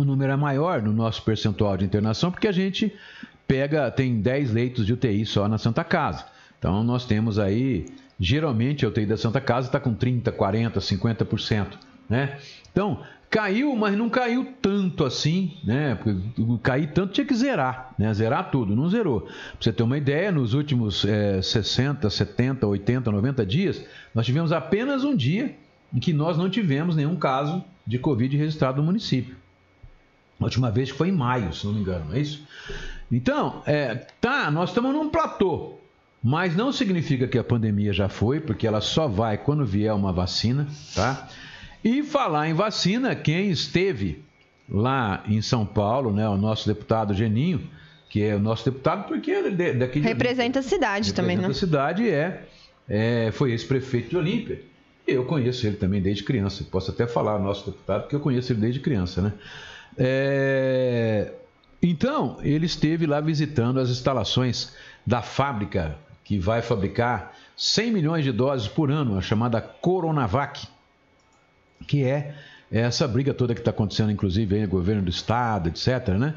o número é maior no nosso percentual de internação, porque a gente pega, tem 10 leitos de UTI só na Santa Casa. Então, nós temos aí, geralmente, a UTI da Santa Casa está com 30, 40, 50%, né? Então, caiu, mas não caiu tanto assim, né? Porque cair tanto tinha que zerar, né? Zerar tudo, não zerou. Pra você ter uma ideia, nos últimos é, 60, 70, 80, 90 dias, nós tivemos apenas um dia em que nós não tivemos nenhum caso de Covid registrado no município. A última vez que foi em maio, se não me engano, não é isso? Então, é, tá, nós estamos num platô, mas não significa que a pandemia já foi, porque ela só vai quando vier uma vacina, tá? E falar em vacina, quem esteve lá em São Paulo, né, o nosso deputado Geninho, que é o nosso deputado porque é daqui de Representa a cidade representa também, né? a cidade é, é foi ex-prefeito de Olímpia. Eu conheço ele também desde criança. Posso até falar nosso deputado porque eu conheço ele desde criança, né? É... Então, ele esteve lá visitando as instalações da fábrica que vai fabricar 100 milhões de doses por ano, a chamada Coronavac que é essa briga toda que está acontecendo, inclusive, aí no governo do estado, etc. Né?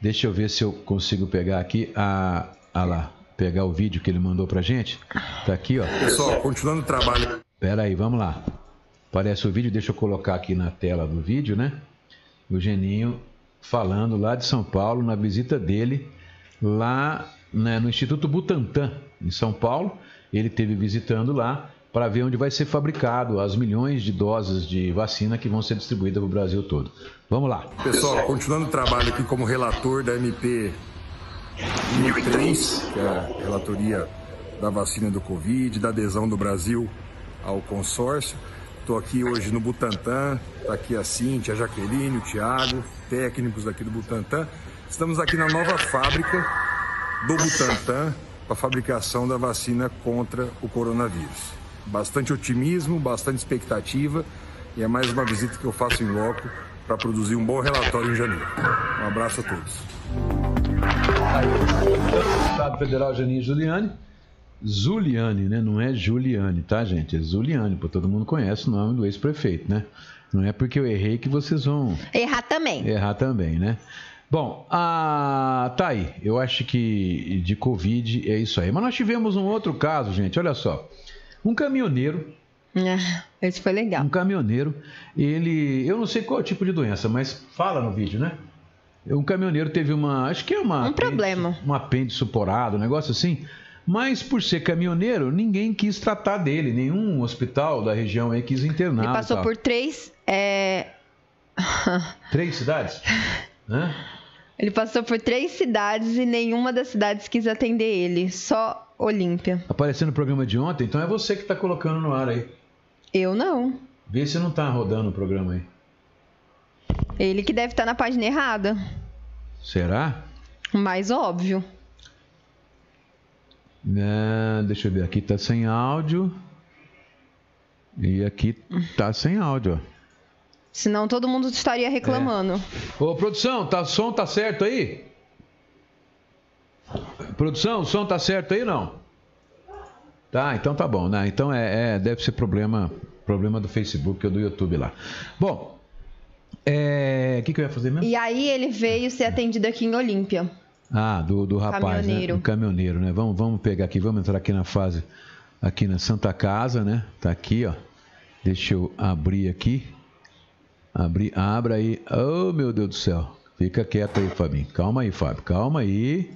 Deixa eu ver se eu consigo pegar aqui a, a lá, pegar o vídeo que ele mandou pra gente. Tá aqui, ó. Pessoal, continuando o trabalho. Pera aí, vamos lá. Aparece o vídeo, deixa eu colocar aqui na tela do vídeo, né? O Geninho falando lá de São Paulo, na visita dele lá né, no Instituto Butantan, em São Paulo. Ele teve visitando lá para ver onde vai ser fabricado as milhões de doses de vacina que vão ser distribuídas para o Brasil todo. Vamos lá. Pessoal, continuando o trabalho aqui como relator da MP 1003, que é a relatoria da vacina do Covid, da adesão do Brasil ao consórcio. Estou aqui hoje no Butantan, está aqui a Cintia, a Jaqueline, o Tiago, técnicos daqui do Butantan. Estamos aqui na nova fábrica do Butantan para fabricação da vacina contra o coronavírus bastante otimismo, bastante expectativa e é mais uma visita que eu faço em loco para produzir um bom relatório em janeiro. Um abraço a todos. Deputado Federal Janine Giuliani. Zuliane, né? Não é Juliane, tá, gente? É Zuliane, porque todo mundo conhece o nome do ex-prefeito, né? Não é porque eu errei que vocês vão. Errar também. Errar também, né? Bom, ah, tá aí. Eu acho que de Covid é isso aí. Mas nós tivemos um outro caso, gente. Olha só. Um caminhoneiro. Ah, esse foi legal. Um caminhoneiro, ele. Eu não sei qual é o tipo de doença, mas fala no vídeo, né? Um caminhoneiro teve uma. Acho que é uma. Um apêndice, problema. Um apêndice suporado, um negócio assim. Mas por ser caminhoneiro, ninguém quis tratar dele. Nenhum hospital da região aí quis internar. Ele passou por três. É... Três cidades? Hã? Ele passou por três cidades e nenhuma das cidades quis atender ele. Só Olímpia. Apareceu no programa de ontem, então é você que está colocando no ar aí. Eu não. Vê se não está rodando o programa aí. Ele que deve estar na página errada. Será? Mais óbvio. É, deixa eu ver, aqui tá sem áudio. E aqui tá sem áudio, ó. Senão todo mundo estaria reclamando. Ô, produção, tá, som tá certo aí? Produção, o som tá certo aí não? Tá, então tá bom, né? Então é, é deve ser problema, problema do Facebook ou do YouTube lá. Bom, é, o que, que eu ia fazer mesmo? E aí ele veio ser atendido aqui em Olímpia. Ah, do, do rapaz, Caminhoneiro. né? Do caminhoneiro, né? Vamos, vamos pegar aqui, vamos entrar aqui na fase, aqui na Santa Casa, né? Tá aqui, ó. Deixa eu abrir aqui. Abrir, abra aí. Oh, meu Deus do céu. Fica quieto aí, Fabinho. Calma aí, Fábio. Calma aí.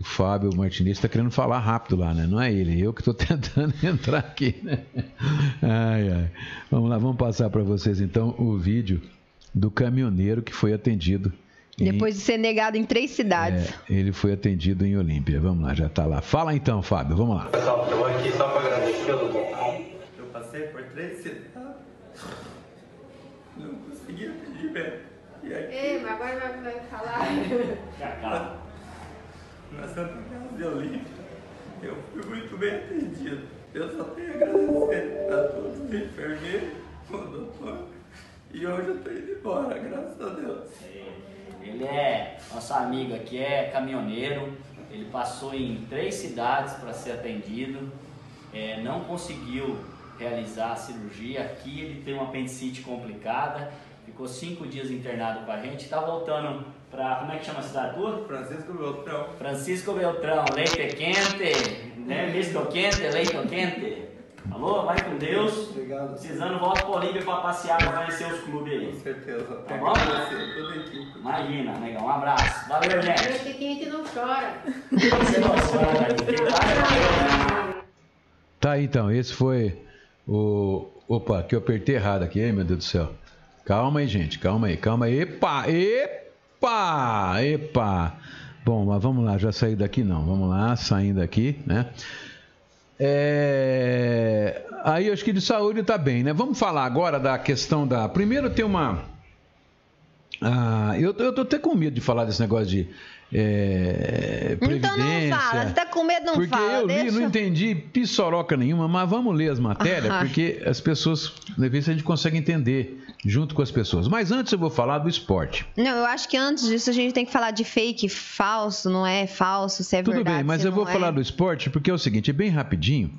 O Fábio Martinez está querendo falar rápido lá, né? Não é ele, eu que estou tentando entrar aqui, né? Ai, ai. Vamos lá, vamos passar para vocês então o vídeo do caminhoneiro que foi atendido. Depois de ser negado em três cidades. É, ele foi atendido em Olímpia. Vamos lá, já está lá. Fala então, Fábio, vamos lá. Pessoal, estou aqui só para agradecer o Eu passei por três cidades. Não conseguia pedir, velho. Ei, mas agora vai falar. Calma na Santa Casa de Olímpia, eu fui muito bem atendido. Eu só tenho a agradecer a todos os enfermeiros, o doutor, e hoje eu estou indo embora, graças a Deus. Ele é nosso amigo aqui, é caminhoneiro, ele passou em três cidades para ser atendido, é, não conseguiu realizar a cirurgia. Aqui ele tem uma apendicite complicada, ficou cinco dias internado com a gente, está voltando para, como é que chama a cidade tua? Francisco Beltrão. Francisco Beltrão, leite quente, né? Misto quente, leite quente. Alô, vai com Deus. Obrigado. Precisando, volta para Olímpia para passear, para conhecer os clubes aí. Com certeza. Tá bom? Imagina, negão. Um abraço. Valeu, gente. Leite quente não chora. Você não chora, Tá aí, então. Esse foi o. Opa, que eu apertei errado aqui, hein, meu Deus do céu. Calma aí, gente. Calma aí, calma aí. Epa, epa, epa. Bom, mas vamos lá, já saí daqui não. Vamos lá, saindo aqui, né? É... Aí acho que de saúde tá bem, né? Vamos falar agora da questão da. Primeiro tem uma. Ah, eu, eu tô até com medo de falar desse negócio de é, então não fala, você tá com medo, não porque fala. Porque eu li, deixa... não entendi pissoroca nenhuma, mas vamos ler as matérias, porque as pessoas, de vez a gente consegue entender junto com as pessoas. Mas antes eu vou falar do esporte. Não, eu acho que antes disso a gente tem que falar de fake, falso, não é falso, se é Tudo verdade. Tudo bem, mas eu vou é. falar do esporte porque é o seguinte, é bem rapidinho.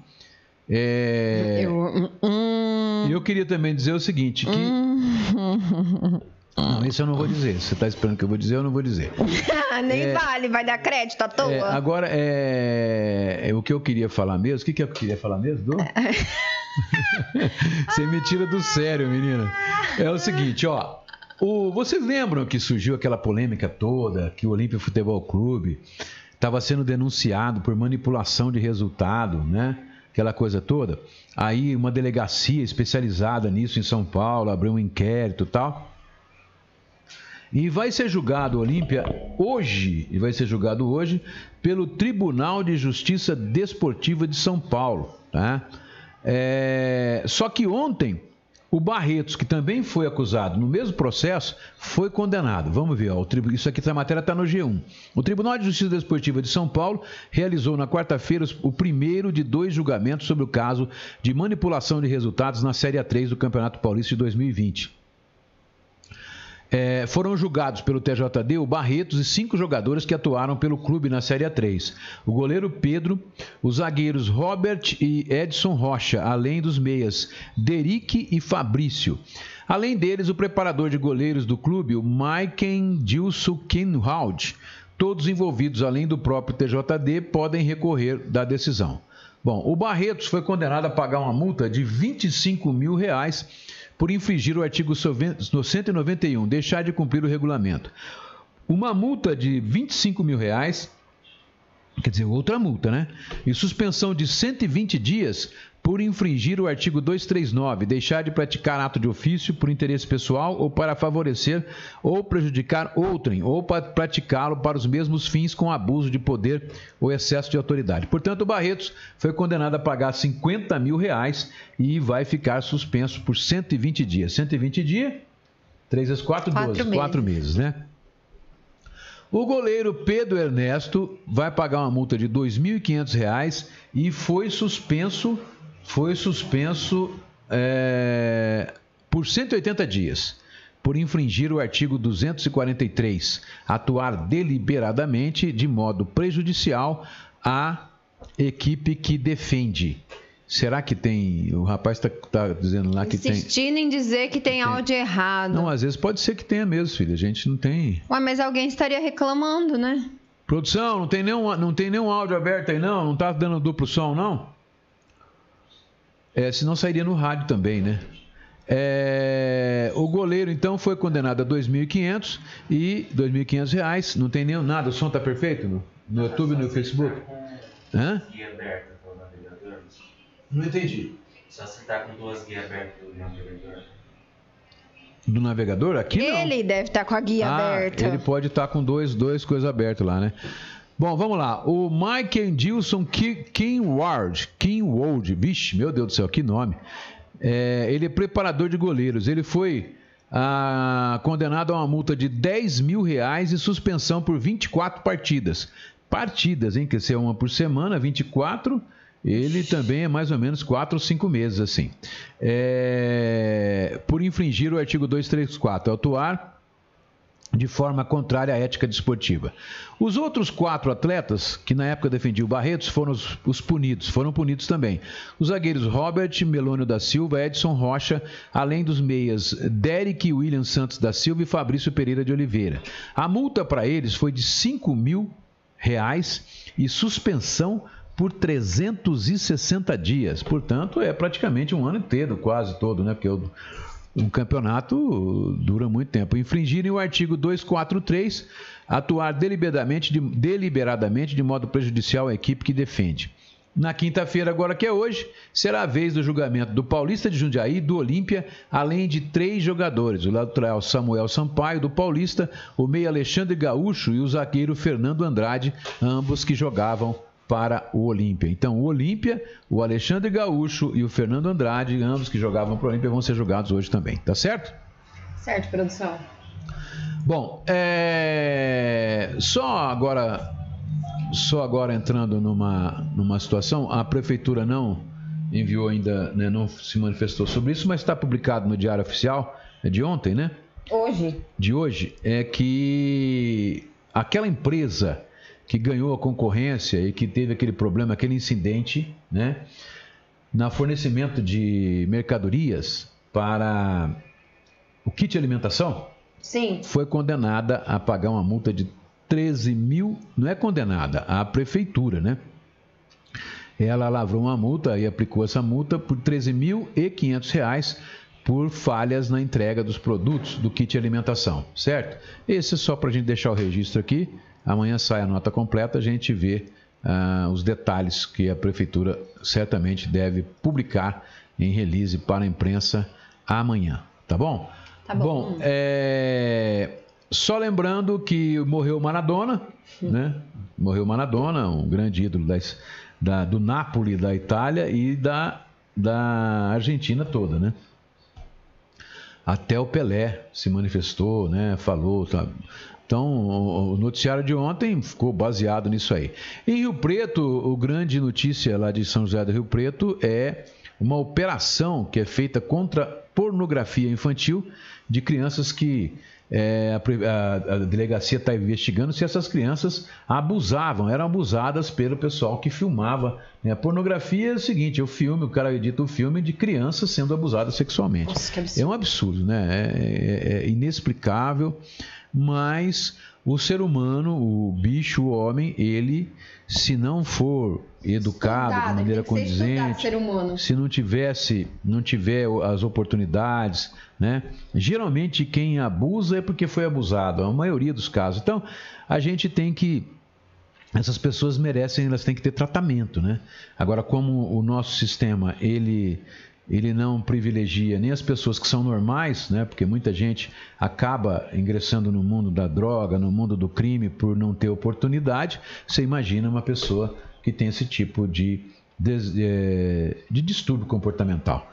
É... Eu, hum, eu queria também dizer o seguinte, que... Hum, não, isso eu não vou dizer. Você está esperando que eu vou dizer, eu não vou dizer. Nem é, vale, vai dar crédito à toa. É, agora, é, é, o que eu queria falar mesmo. O que, que eu queria falar mesmo, Du? Você me tira do sério, menina. É o seguinte, ó. O, vocês lembram que surgiu aquela polêmica toda que o Olímpia Futebol Clube estava sendo denunciado por manipulação de resultado, né? Aquela coisa toda. Aí uma delegacia especializada nisso em São Paulo abriu um inquérito e tal. E vai ser julgado Olímpia hoje, e vai ser julgado hoje pelo Tribunal de Justiça Desportiva de São Paulo. Tá? É, só que ontem o Barretos, que também foi acusado no mesmo processo, foi condenado. Vamos ver, ó, isso aqui, essa matéria está no G1. O Tribunal de Justiça Desportiva de São Paulo realizou na quarta-feira o primeiro de dois julgamentos sobre o caso de manipulação de resultados na Série A3 do Campeonato Paulista de 2020. É, foram julgados pelo TJD o Barretos e cinco jogadores que atuaram pelo clube na Série A3. O goleiro Pedro, os zagueiros Robert e Edson Rocha, além dos meias Derick e Fabrício. Além deles, o preparador de goleiros do clube, o Maiken Dilson Kinhoud. Todos envolvidos, além do próprio TJD, podem recorrer da decisão. Bom, o Barretos foi condenado a pagar uma multa de 25 mil reais por infringir o artigo 191, deixar de cumprir o regulamento. Uma multa de 25 mil reais, quer dizer, outra multa, né? E suspensão de 120 dias por infringir o artigo 239, deixar de praticar ato de ofício por interesse pessoal ou para favorecer ou prejudicar outrem, ou para praticá-lo para os mesmos fins com abuso de poder ou excesso de autoridade. Portanto, o Barretos foi condenado a pagar 50 mil reais e vai ficar suspenso por 120 dias. 120 dias, 3 vezes 4, 12, meses. 4 meses, né? O goleiro Pedro Ernesto vai pagar uma multa de R$ 2.500 e foi suspenso foi suspenso é, por 180 dias por infringir o artigo 243, atuar deliberadamente de modo prejudicial à equipe que defende. Será que tem. O rapaz está tá dizendo lá que Insistindo tem. Insistindo em dizer que tem, tem áudio errado. Não, às vezes pode ser que tenha mesmo, filho. A gente não tem. Ué, mas alguém estaria reclamando, né? Produção, não tem nenhum, não tem nenhum áudio aberto aí, não? Não está dando duplo som, não? É, senão sairia no rádio também, né? É, o goleiro então foi condenado a 2.500 e 2.500 reais. Não tem nem nada. O som tá perfeito? Não? No YouTube e no Facebook? Hã? Guia aberta para o navegador. Não entendi. Só você tá com duas guias abertas do navegador. Do navegador? Aqui não. Ele deve estar com a guia ah, aberta. Ele pode estar com dois, dois coisas abertas lá, né? Bom, vamos lá. O Mike Andilson Kinward. Kinward. Vixe, meu Deus do céu, que nome. É, ele é preparador de goleiros. Ele foi ah, condenado a uma multa de 10 mil reais e suspensão por 24 partidas. Partidas, hein? Que ser uma por semana, 24. Ele também é mais ou menos 4 ou 5 meses, assim. É, por infringir o artigo 234, atuar de forma contrária à ética desportiva. Os outros quatro atletas, que na época defendiam o Barretos, foram os, os, punidos, foram punidos também. Os zagueiros Robert Melônio da Silva, Edson Rocha, além dos meias Derek William Santos da Silva e Fabrício Pereira de Oliveira. A multa para eles foi de 5 mil reais e suspensão por 360 dias. Portanto, é praticamente um ano inteiro, quase todo, né? Porque o, um campeonato dura muito tempo. Infringirem o artigo 243, atuar deliberadamente de, deliberadamente de modo prejudicial à equipe que defende. Na quinta-feira, agora que é hoje, será a vez do julgamento do Paulista de Jundiaí do Olímpia, além de três jogadores: o lateral Samuel Sampaio, do Paulista, o meio Alexandre Gaúcho e o zagueiro Fernando Andrade, ambos que jogavam para o Olímpia. Então, o Olímpia, o Alexandre Gaúcho e o Fernando Andrade, ambos que jogavam para o Olímpia, vão ser jogados hoje também. Tá certo? Certo, produção. Bom, é... só agora, só agora entrando numa, numa situação, a prefeitura não enviou ainda, né, não se manifestou sobre isso, mas está publicado no Diário Oficial, é de ontem, né? Hoje. De hoje, é que aquela empresa que ganhou a concorrência e que teve aquele problema, aquele incidente, né, na fornecimento de mercadorias para o kit de alimentação, Sim. foi condenada a pagar uma multa de 13 mil, não é condenada, a prefeitura, né? Ela lavrou uma multa e aplicou essa multa por 13.500 reais por falhas na entrega dos produtos do kit de alimentação, certo? Esse é só para a gente deixar o registro aqui. Amanhã sai a nota completa, a gente vê uh, os detalhes que a prefeitura certamente deve publicar em release para a imprensa amanhã, tá bom? Tá bom. Bom, é... só lembrando que morreu Maradona, né? Morreu Maradona, um grande ídolo das, da, do Napoli, da Itália e da, da Argentina toda, né? Até o Pelé se manifestou, né? Falou, sabe? Então, o noticiário de ontem ficou baseado nisso aí. Em Rio Preto, o grande notícia lá de São José do Rio Preto é uma operação que é feita contra pornografia infantil de crianças que é, a, a, delegacia está investigando se essas crianças abusavam, eram abusadas pelo pessoal que filmava. Né? A pornografia é o seguinte: é o filme, o cara edita o filme de crianças sendo abusadas sexualmente. Nossa, é um absurdo, né? É, é, é inexplicável mas o ser humano, o bicho, o homem, ele, se não for educado Estudado, de maneira condizente, se não tivesse, não tiver as oportunidades, né? Geralmente quem abusa é porque foi abusado, a maioria dos casos. Então, a gente tem que essas pessoas merecem, elas têm que ter tratamento, né? Agora, como o nosso sistema, ele ele não privilegia nem as pessoas que são normais, né? Porque muita gente acaba ingressando no mundo da droga, no mundo do crime por não ter oportunidade. Você imagina uma pessoa que tem esse tipo de, de, é, de distúrbio comportamental.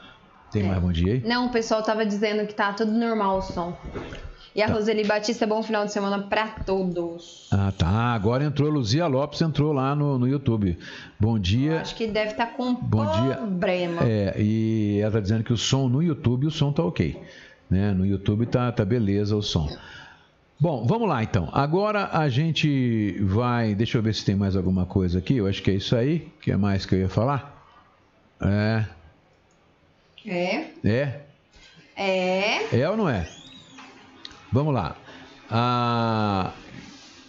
Tem É. mais bom dia aí? Não, o pessoal tava dizendo que tá tudo normal o som. E a Tá. Roseli Batista, bom final de semana pra todos. Ah, tá. Agora entrou Luzia Lopes, entrou lá no, no YouTube. Bom dia. Acho que deve estar com Bom dia. problema. É, e ela tá dizendo que o som no YouTube, o som tá ok. Né? No YouTube tá, tá beleza o som. Bom, vamos lá então. Agora a gente vai. Deixa eu ver se tem mais alguma coisa aqui. Eu acho que é isso aí. O que é mais que eu ia falar? É. É. É? É. É ou não é? Vamos lá. Ah,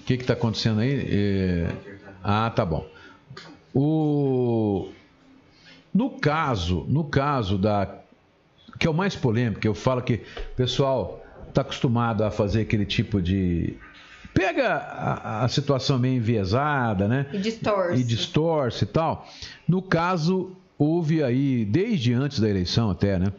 O que está acontecendo aí? É, Ah, tá bom. O... No caso, no caso da que é o mais polêmico, eu falo que o pessoal está acostumado a fazer aquele tipo de pega a, a situação meio enviesada, né? E distorce. E distorce e tal. No caso, houve aí, desde antes da eleição até, né?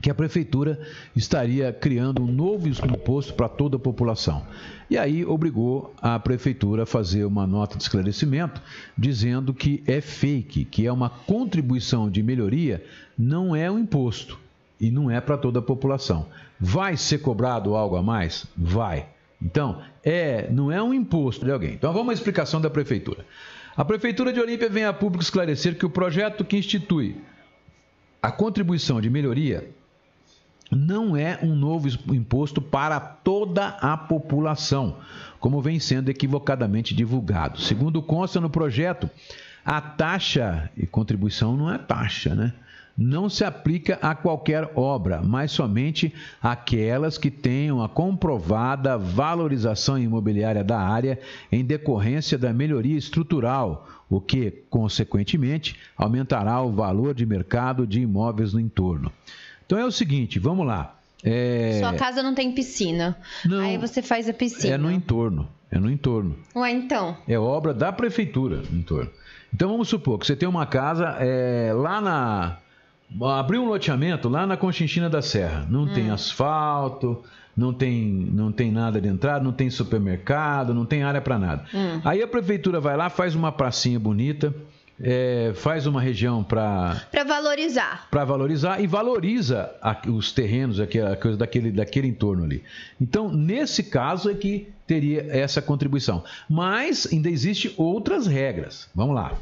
Que a prefeitura estaria criando um novo imposto para toda a população. E aí obrigou a prefeitura a fazer uma nota de esclarecimento dizendo que é fake, que é uma contribuição de melhoria, não é um imposto e não é para toda a população. Vai ser cobrado algo a mais? Vai. Então, é, não é um imposto de alguém. Então, vamos à explicação da prefeitura. A prefeitura de Olímpia vem a público esclarecer que o projeto que institui a contribuição de melhoria não é um novo imposto para toda a população, como vem sendo equivocadamente divulgado. Segundo consta no projeto, a taxa e contribuição não é taxa, né? Não se aplica a qualquer obra, mas somente aquelas que tenham a comprovada valorização imobiliária da área em decorrência da melhoria estrutural, o que, consequentemente, aumentará o valor de mercado de imóveis no entorno. Então é o seguinte, vamos lá. É... Sua casa não tem piscina. Não, Aí você faz a piscina. É no entorno. É no entorno. Ué, então. É obra da prefeitura no entorno. Então vamos supor que você tem uma casa é, lá na. Abriu um loteamento lá na Conchinchina da Serra. Não hum. tem asfalto, não tem, não tem nada de entrada, não tem supermercado, não tem área para nada. Hum. Aí a prefeitura vai lá, faz uma pracinha bonita é, faz uma região para para valorizar. para valorizar e valoriza a, os terrenos coisa daquele daquele entorno ali. Então nesse caso é que teria essa contribuição. Mas ainda existe outras regras. Vamos lá.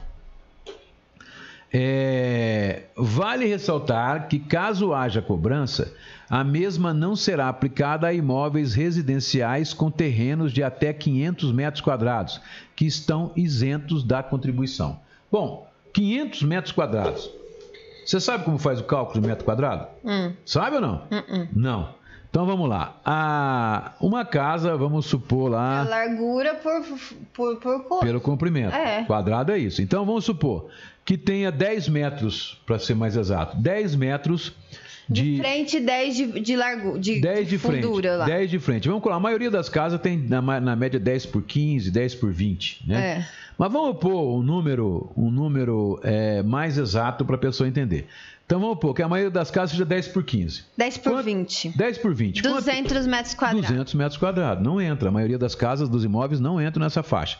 É, vale ressaltar que caso haja cobrança a mesma não será aplicada a imóveis residenciais com terrenos de até 500 metros quadrados, que estão isentos da contribuição. Bom, 500 metros quadrados. Você sabe como faz o cálculo de metro quadrado? Hum. Sabe ou não? Uh-uh. Não. Então vamos lá. A, uma casa, vamos supor lá. A largura por, por, por. Pelo comprimento. É. Quadrado é isso. Então vamos supor que tenha 10 metros, para ser mais exato. 10 metros de, de frente, 10 de, de largura. De, 10 de, frente. Lá. 10 de frente. Vamos colar. A maioria das casas tem na, na média 10 por 15, 10 por 20. Né? É. Mas vamos pôr um número, um número é, mais exato para a pessoa entender. Então vamos pôr que a maioria das casas seja 10 por 15. 10 por Quanto? 20. 10 por 20. 200 Quanto? metros quadrados. 200 metros quadrados. Não entra. A maioria das casas, dos imóveis, não entra nessa faixa.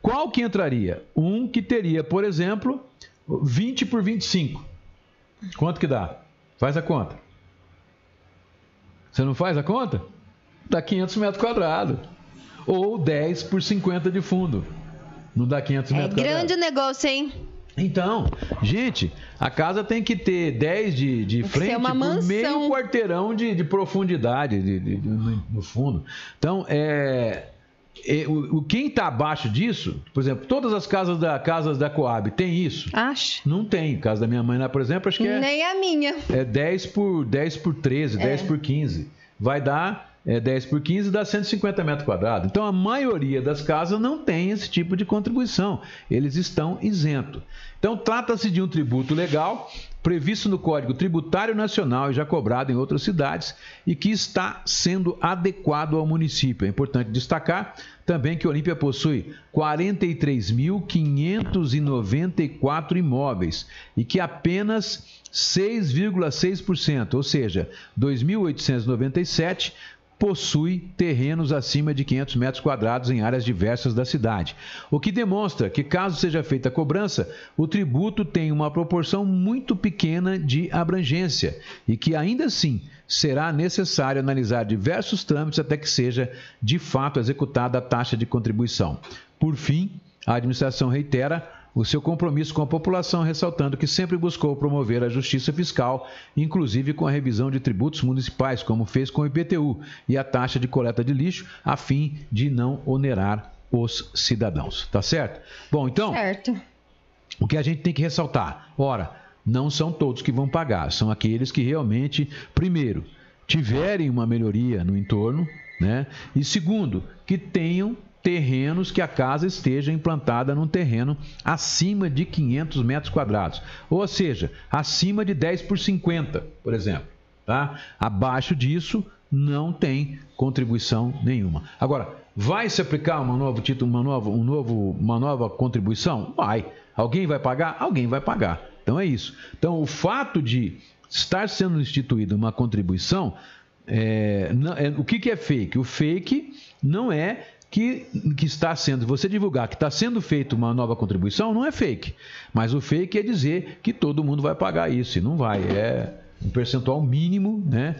Qual que entraria? Um que teria, por exemplo, 20 por 25. Quanto que dá? Faz a conta. Você não faz a conta? Dá 500 metros quadrados. Ou 10 por 50 de fundo. Não dá 500 é metros quadrados. grande negócio, hein? Então, gente, a casa tem que ter 10 de, de frente uma por meio quarteirão de, de profundidade de, de, no, fundo. Então, é o, quem está abaixo disso, por exemplo, todas as casas da, casas da Coab tem isso? Acho. Não tem. Casa da minha mãe lá, por exemplo, acho que é... Nem a minha. É 10 por, 10 por 13, é. 10 por 15. Vai dar é, 10 por 15 dá 150 metros quadrados. Então a maioria das casas não tem esse tipo de contribuição. Eles estão isentos. Então trata-se de um tributo legal previsto no Código Tributário Nacional e já cobrado em outras cidades e que está sendo adequado ao município. É importante destacar também que Olímpia possui 43.594 imóveis e que apenas 6,6%, ou seja, 2.897 possui terrenos acima de 500 metros quadrados em áreas diversas da cidade, o que demonstra que, caso seja feita a cobrança, o tributo tem uma proporção muito pequena de abrangência e que, ainda assim, será necessário analisar diversos trâmites até que seja, de fato, executada a taxa de contribuição. Por fim, a administração reitera o seu compromisso com a população, ressaltando que sempre buscou promover a justiça fiscal, inclusive com a revisão de tributos municipais, como fez com o IPTU e a taxa de coleta de lixo, a fim de não onerar os cidadãos. Tá certo? Bom, então. Certo. O que a gente tem que ressaltar? Ora, não são todos que vão pagar, são aqueles que realmente, primeiro, tiverem uma melhoria no entorno, né? E segundo, que tenham terrenos que a casa esteja implantada num terreno acima de 500 metros quadrados, ou seja, acima de 10 por 50, por exemplo. Tá? Abaixo disso, não tem contribuição nenhuma. Agora, Vai se aplicar uma novo título, uma nova, um novo, uma nova contribuição? Vai. Alguém vai pagar? Alguém vai pagar. Então é isso. Então o fato de estar sendo instituída uma contribuição, é, não- é- o que, que é fake? O fake não é que, que está sendo, você divulgar que está sendo feita uma nova contribuição, não é fake. Mas o fake é dizer que todo mundo vai pagar isso, e não vai. É um percentual mínimo, né?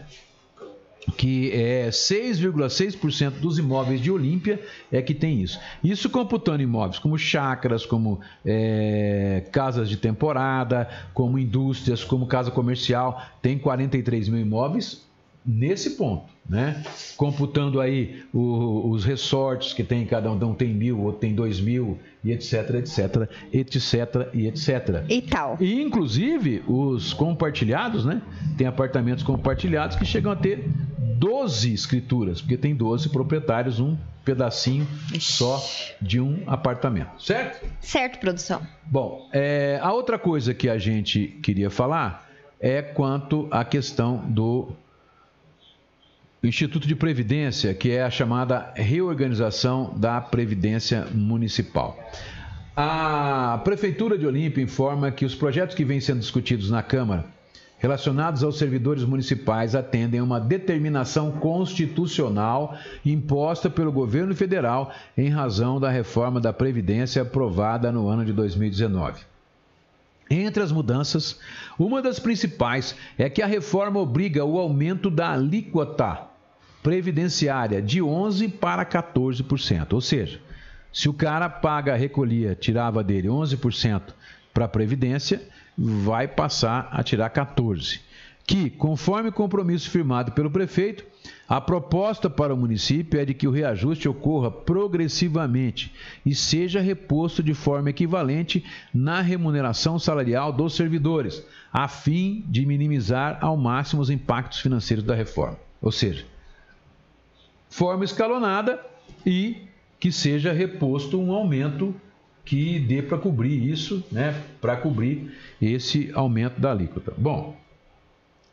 que é 6,6% dos imóveis de Olímpia é que tem isso. Isso computando imóveis como chácaras, como é, casas de temporada, como indústrias, como casa comercial, tem 43 mil imóveis nesse ponto, né? Computando aí o- os resorts que tem cada um, um tem mil, outro tem dois mil e etc, etc, etc e etc. E tal. E inclusive os compartilhados, né? Tem apartamentos compartilhados que chegam a ter 12 escrituras, porque tem 12 proprietários, um pedacinho só de um apartamento, certo? Certo, produção. Bom, é, a outra coisa que a gente queria falar é quanto à questão do Instituto de Previdência, que é a chamada reorganização da Previdência Municipal. A Prefeitura de Olímpia informa que os projetos que vêm sendo discutidos na Câmara relacionados aos servidores municipais atendem a uma determinação constitucional imposta pelo governo federal em razão da reforma da Previdência aprovada no ano de 2019. Entre as mudanças, uma das principais é que a reforma obriga o aumento da alíquota previdenciária de 11% para 14%. Ou seja, se o cara paga, recolhia, tirava dele 11% para a Previdência, vai passar a tirar 14%. Que, conforme compromisso firmado pelo prefeito, a proposta para o município é de que o reajuste ocorra progressivamente e seja reposto de forma equivalente na remuneração salarial dos servidores, a fim de minimizar ao máximo os impactos financeiros da reforma. Ou seja, forma escalonada e que seja reposto um aumento que dê para cobrir isso, né, para cobrir esse aumento da alíquota. Bom,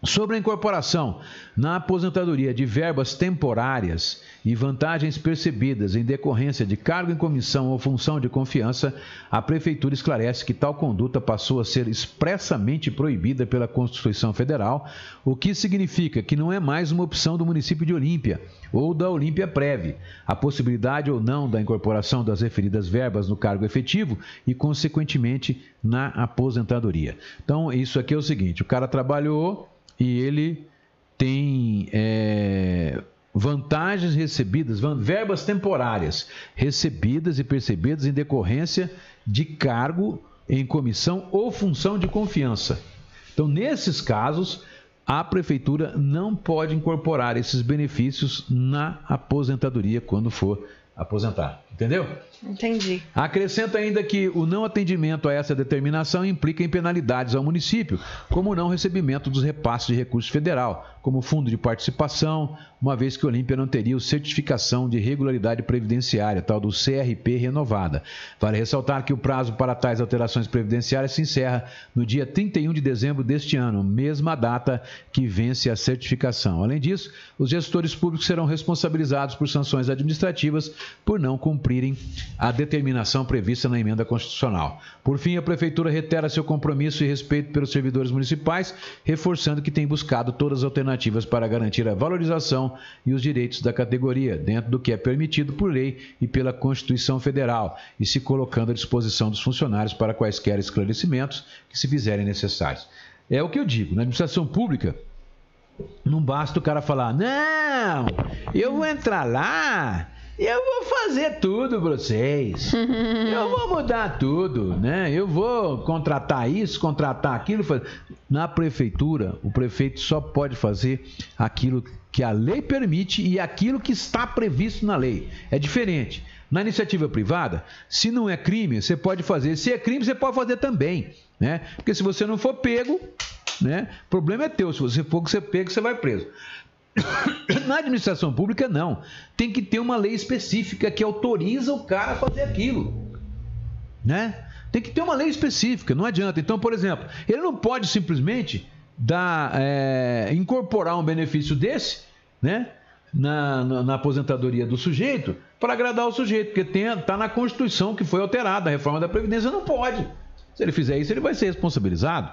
Sobre a incorporação na aposentadoria de verbas temporárias e vantagens percebidas em decorrência de cargo em comissão ou função de confiança, a Prefeitura esclarece que tal conduta passou a ser expressamente proibida pela Constituição Federal, o que significa que não é mais uma opção do município de Olímpia ou da Olímpia Prev, a possibilidade ou não da incorporação das referidas verbas no cargo efetivo e, consequentemente, na aposentadoria. Então, isso aqui é o seguinte: o cara trabalhou e ele tem é, vantagens recebidas, verbas temporárias recebidas e percebidas em decorrência de cargo em comissão ou função de confiança. Então, nesses casos, a prefeitura não pode incorporar esses benefícios na aposentadoria quando for aposentar. Entendeu? Entendi. Acrescenta ainda que o não atendimento a essa determinação implica em penalidades ao município, como o não recebimento dos repasses de recurso federal, como fundo de participação, uma vez que Olímpia não teria o certificação de regularidade previdenciária, tal do CRP renovada. Vale ressaltar que o prazo para tais alterações previdenciárias se encerra no dia 31 de dezembro deste ano, mesma data que vence a certificação. Além disso, os gestores públicos serão responsabilizados por sanções administrativas por não cumprirem a determinação prevista na emenda constitucional. Por fim, a Prefeitura reitera seu compromisso e respeito pelos servidores municipais, reforçando que tem buscado todas as alternativas para garantir a valorização e os direitos da categoria, dentro do que é permitido por lei e pela Constituição Federal, e se colocando à disposição dos funcionários para quaisquer esclarecimentos que se fizerem necessários. É o que eu digo, na administração pública, não basta o cara falar, não, eu vou entrar lá, eu vou fazer tudo pra vocês. Eu vou mudar tudo, né? Eu vou contratar isso, contratar aquilo. Na prefeitura, o prefeito só pode fazer aquilo que a lei permite e aquilo que está previsto na lei. É diferente. Na iniciativa privada, se não é crime, você pode fazer. Se é crime, você pode fazer também, né? Porque se você não for pego, né? O problema é teu. Se você for ser pego, você vai preso. Na administração pública, não. Tem que ter uma lei específica que autoriza o cara a fazer aquilo. Né? Tem que ter uma lei específica, não adianta. Então, por exemplo, ele não pode simplesmente dar, é, incorporar um benefício desse, né? Na, na, na aposentadoria do sujeito, para agradar o sujeito, porque tem, tá na Constituição que foi alterada, a reforma da Previdência não pode. Se ele fizer isso, ele vai ser responsabilizado.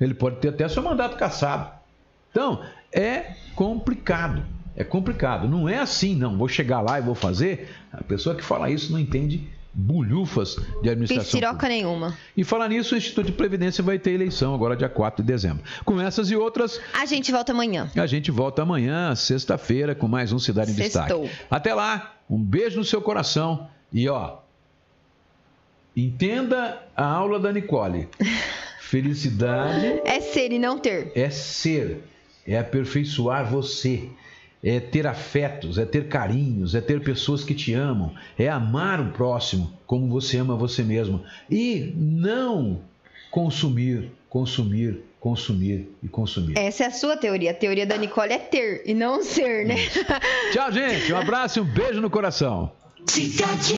Ele pode ter até seu mandato cassado. Então, é complicado. É complicado. Não é assim, não. Vou chegar lá e vou fazer. A pessoa que fala isso não entende bulhufas de administração. Pública. nenhuma. E falar nisso, o Instituto de Previdência vai ter eleição agora, dia 4 de dezembro. Com essas e outras, A gente volta amanhã. a gente volta amanhã, sexta-feira, com mais um Cidade em Sextou. Destaque. Até lá, um beijo no seu coração e ó, entenda a aula da Nicole. Felicidade É ser e não ter. é ser, é aperfeiçoar você, é ter afetos, é ter carinhos, é ter pessoas que te amam, é amar o próximo como você ama você mesmo e não consumir, consumir, consumir e consumir. Essa é a sua teoria. A teoria da Nicole é ter e não ser, né? Tchau, gente. Um abraço e um beijo no coração. Cidade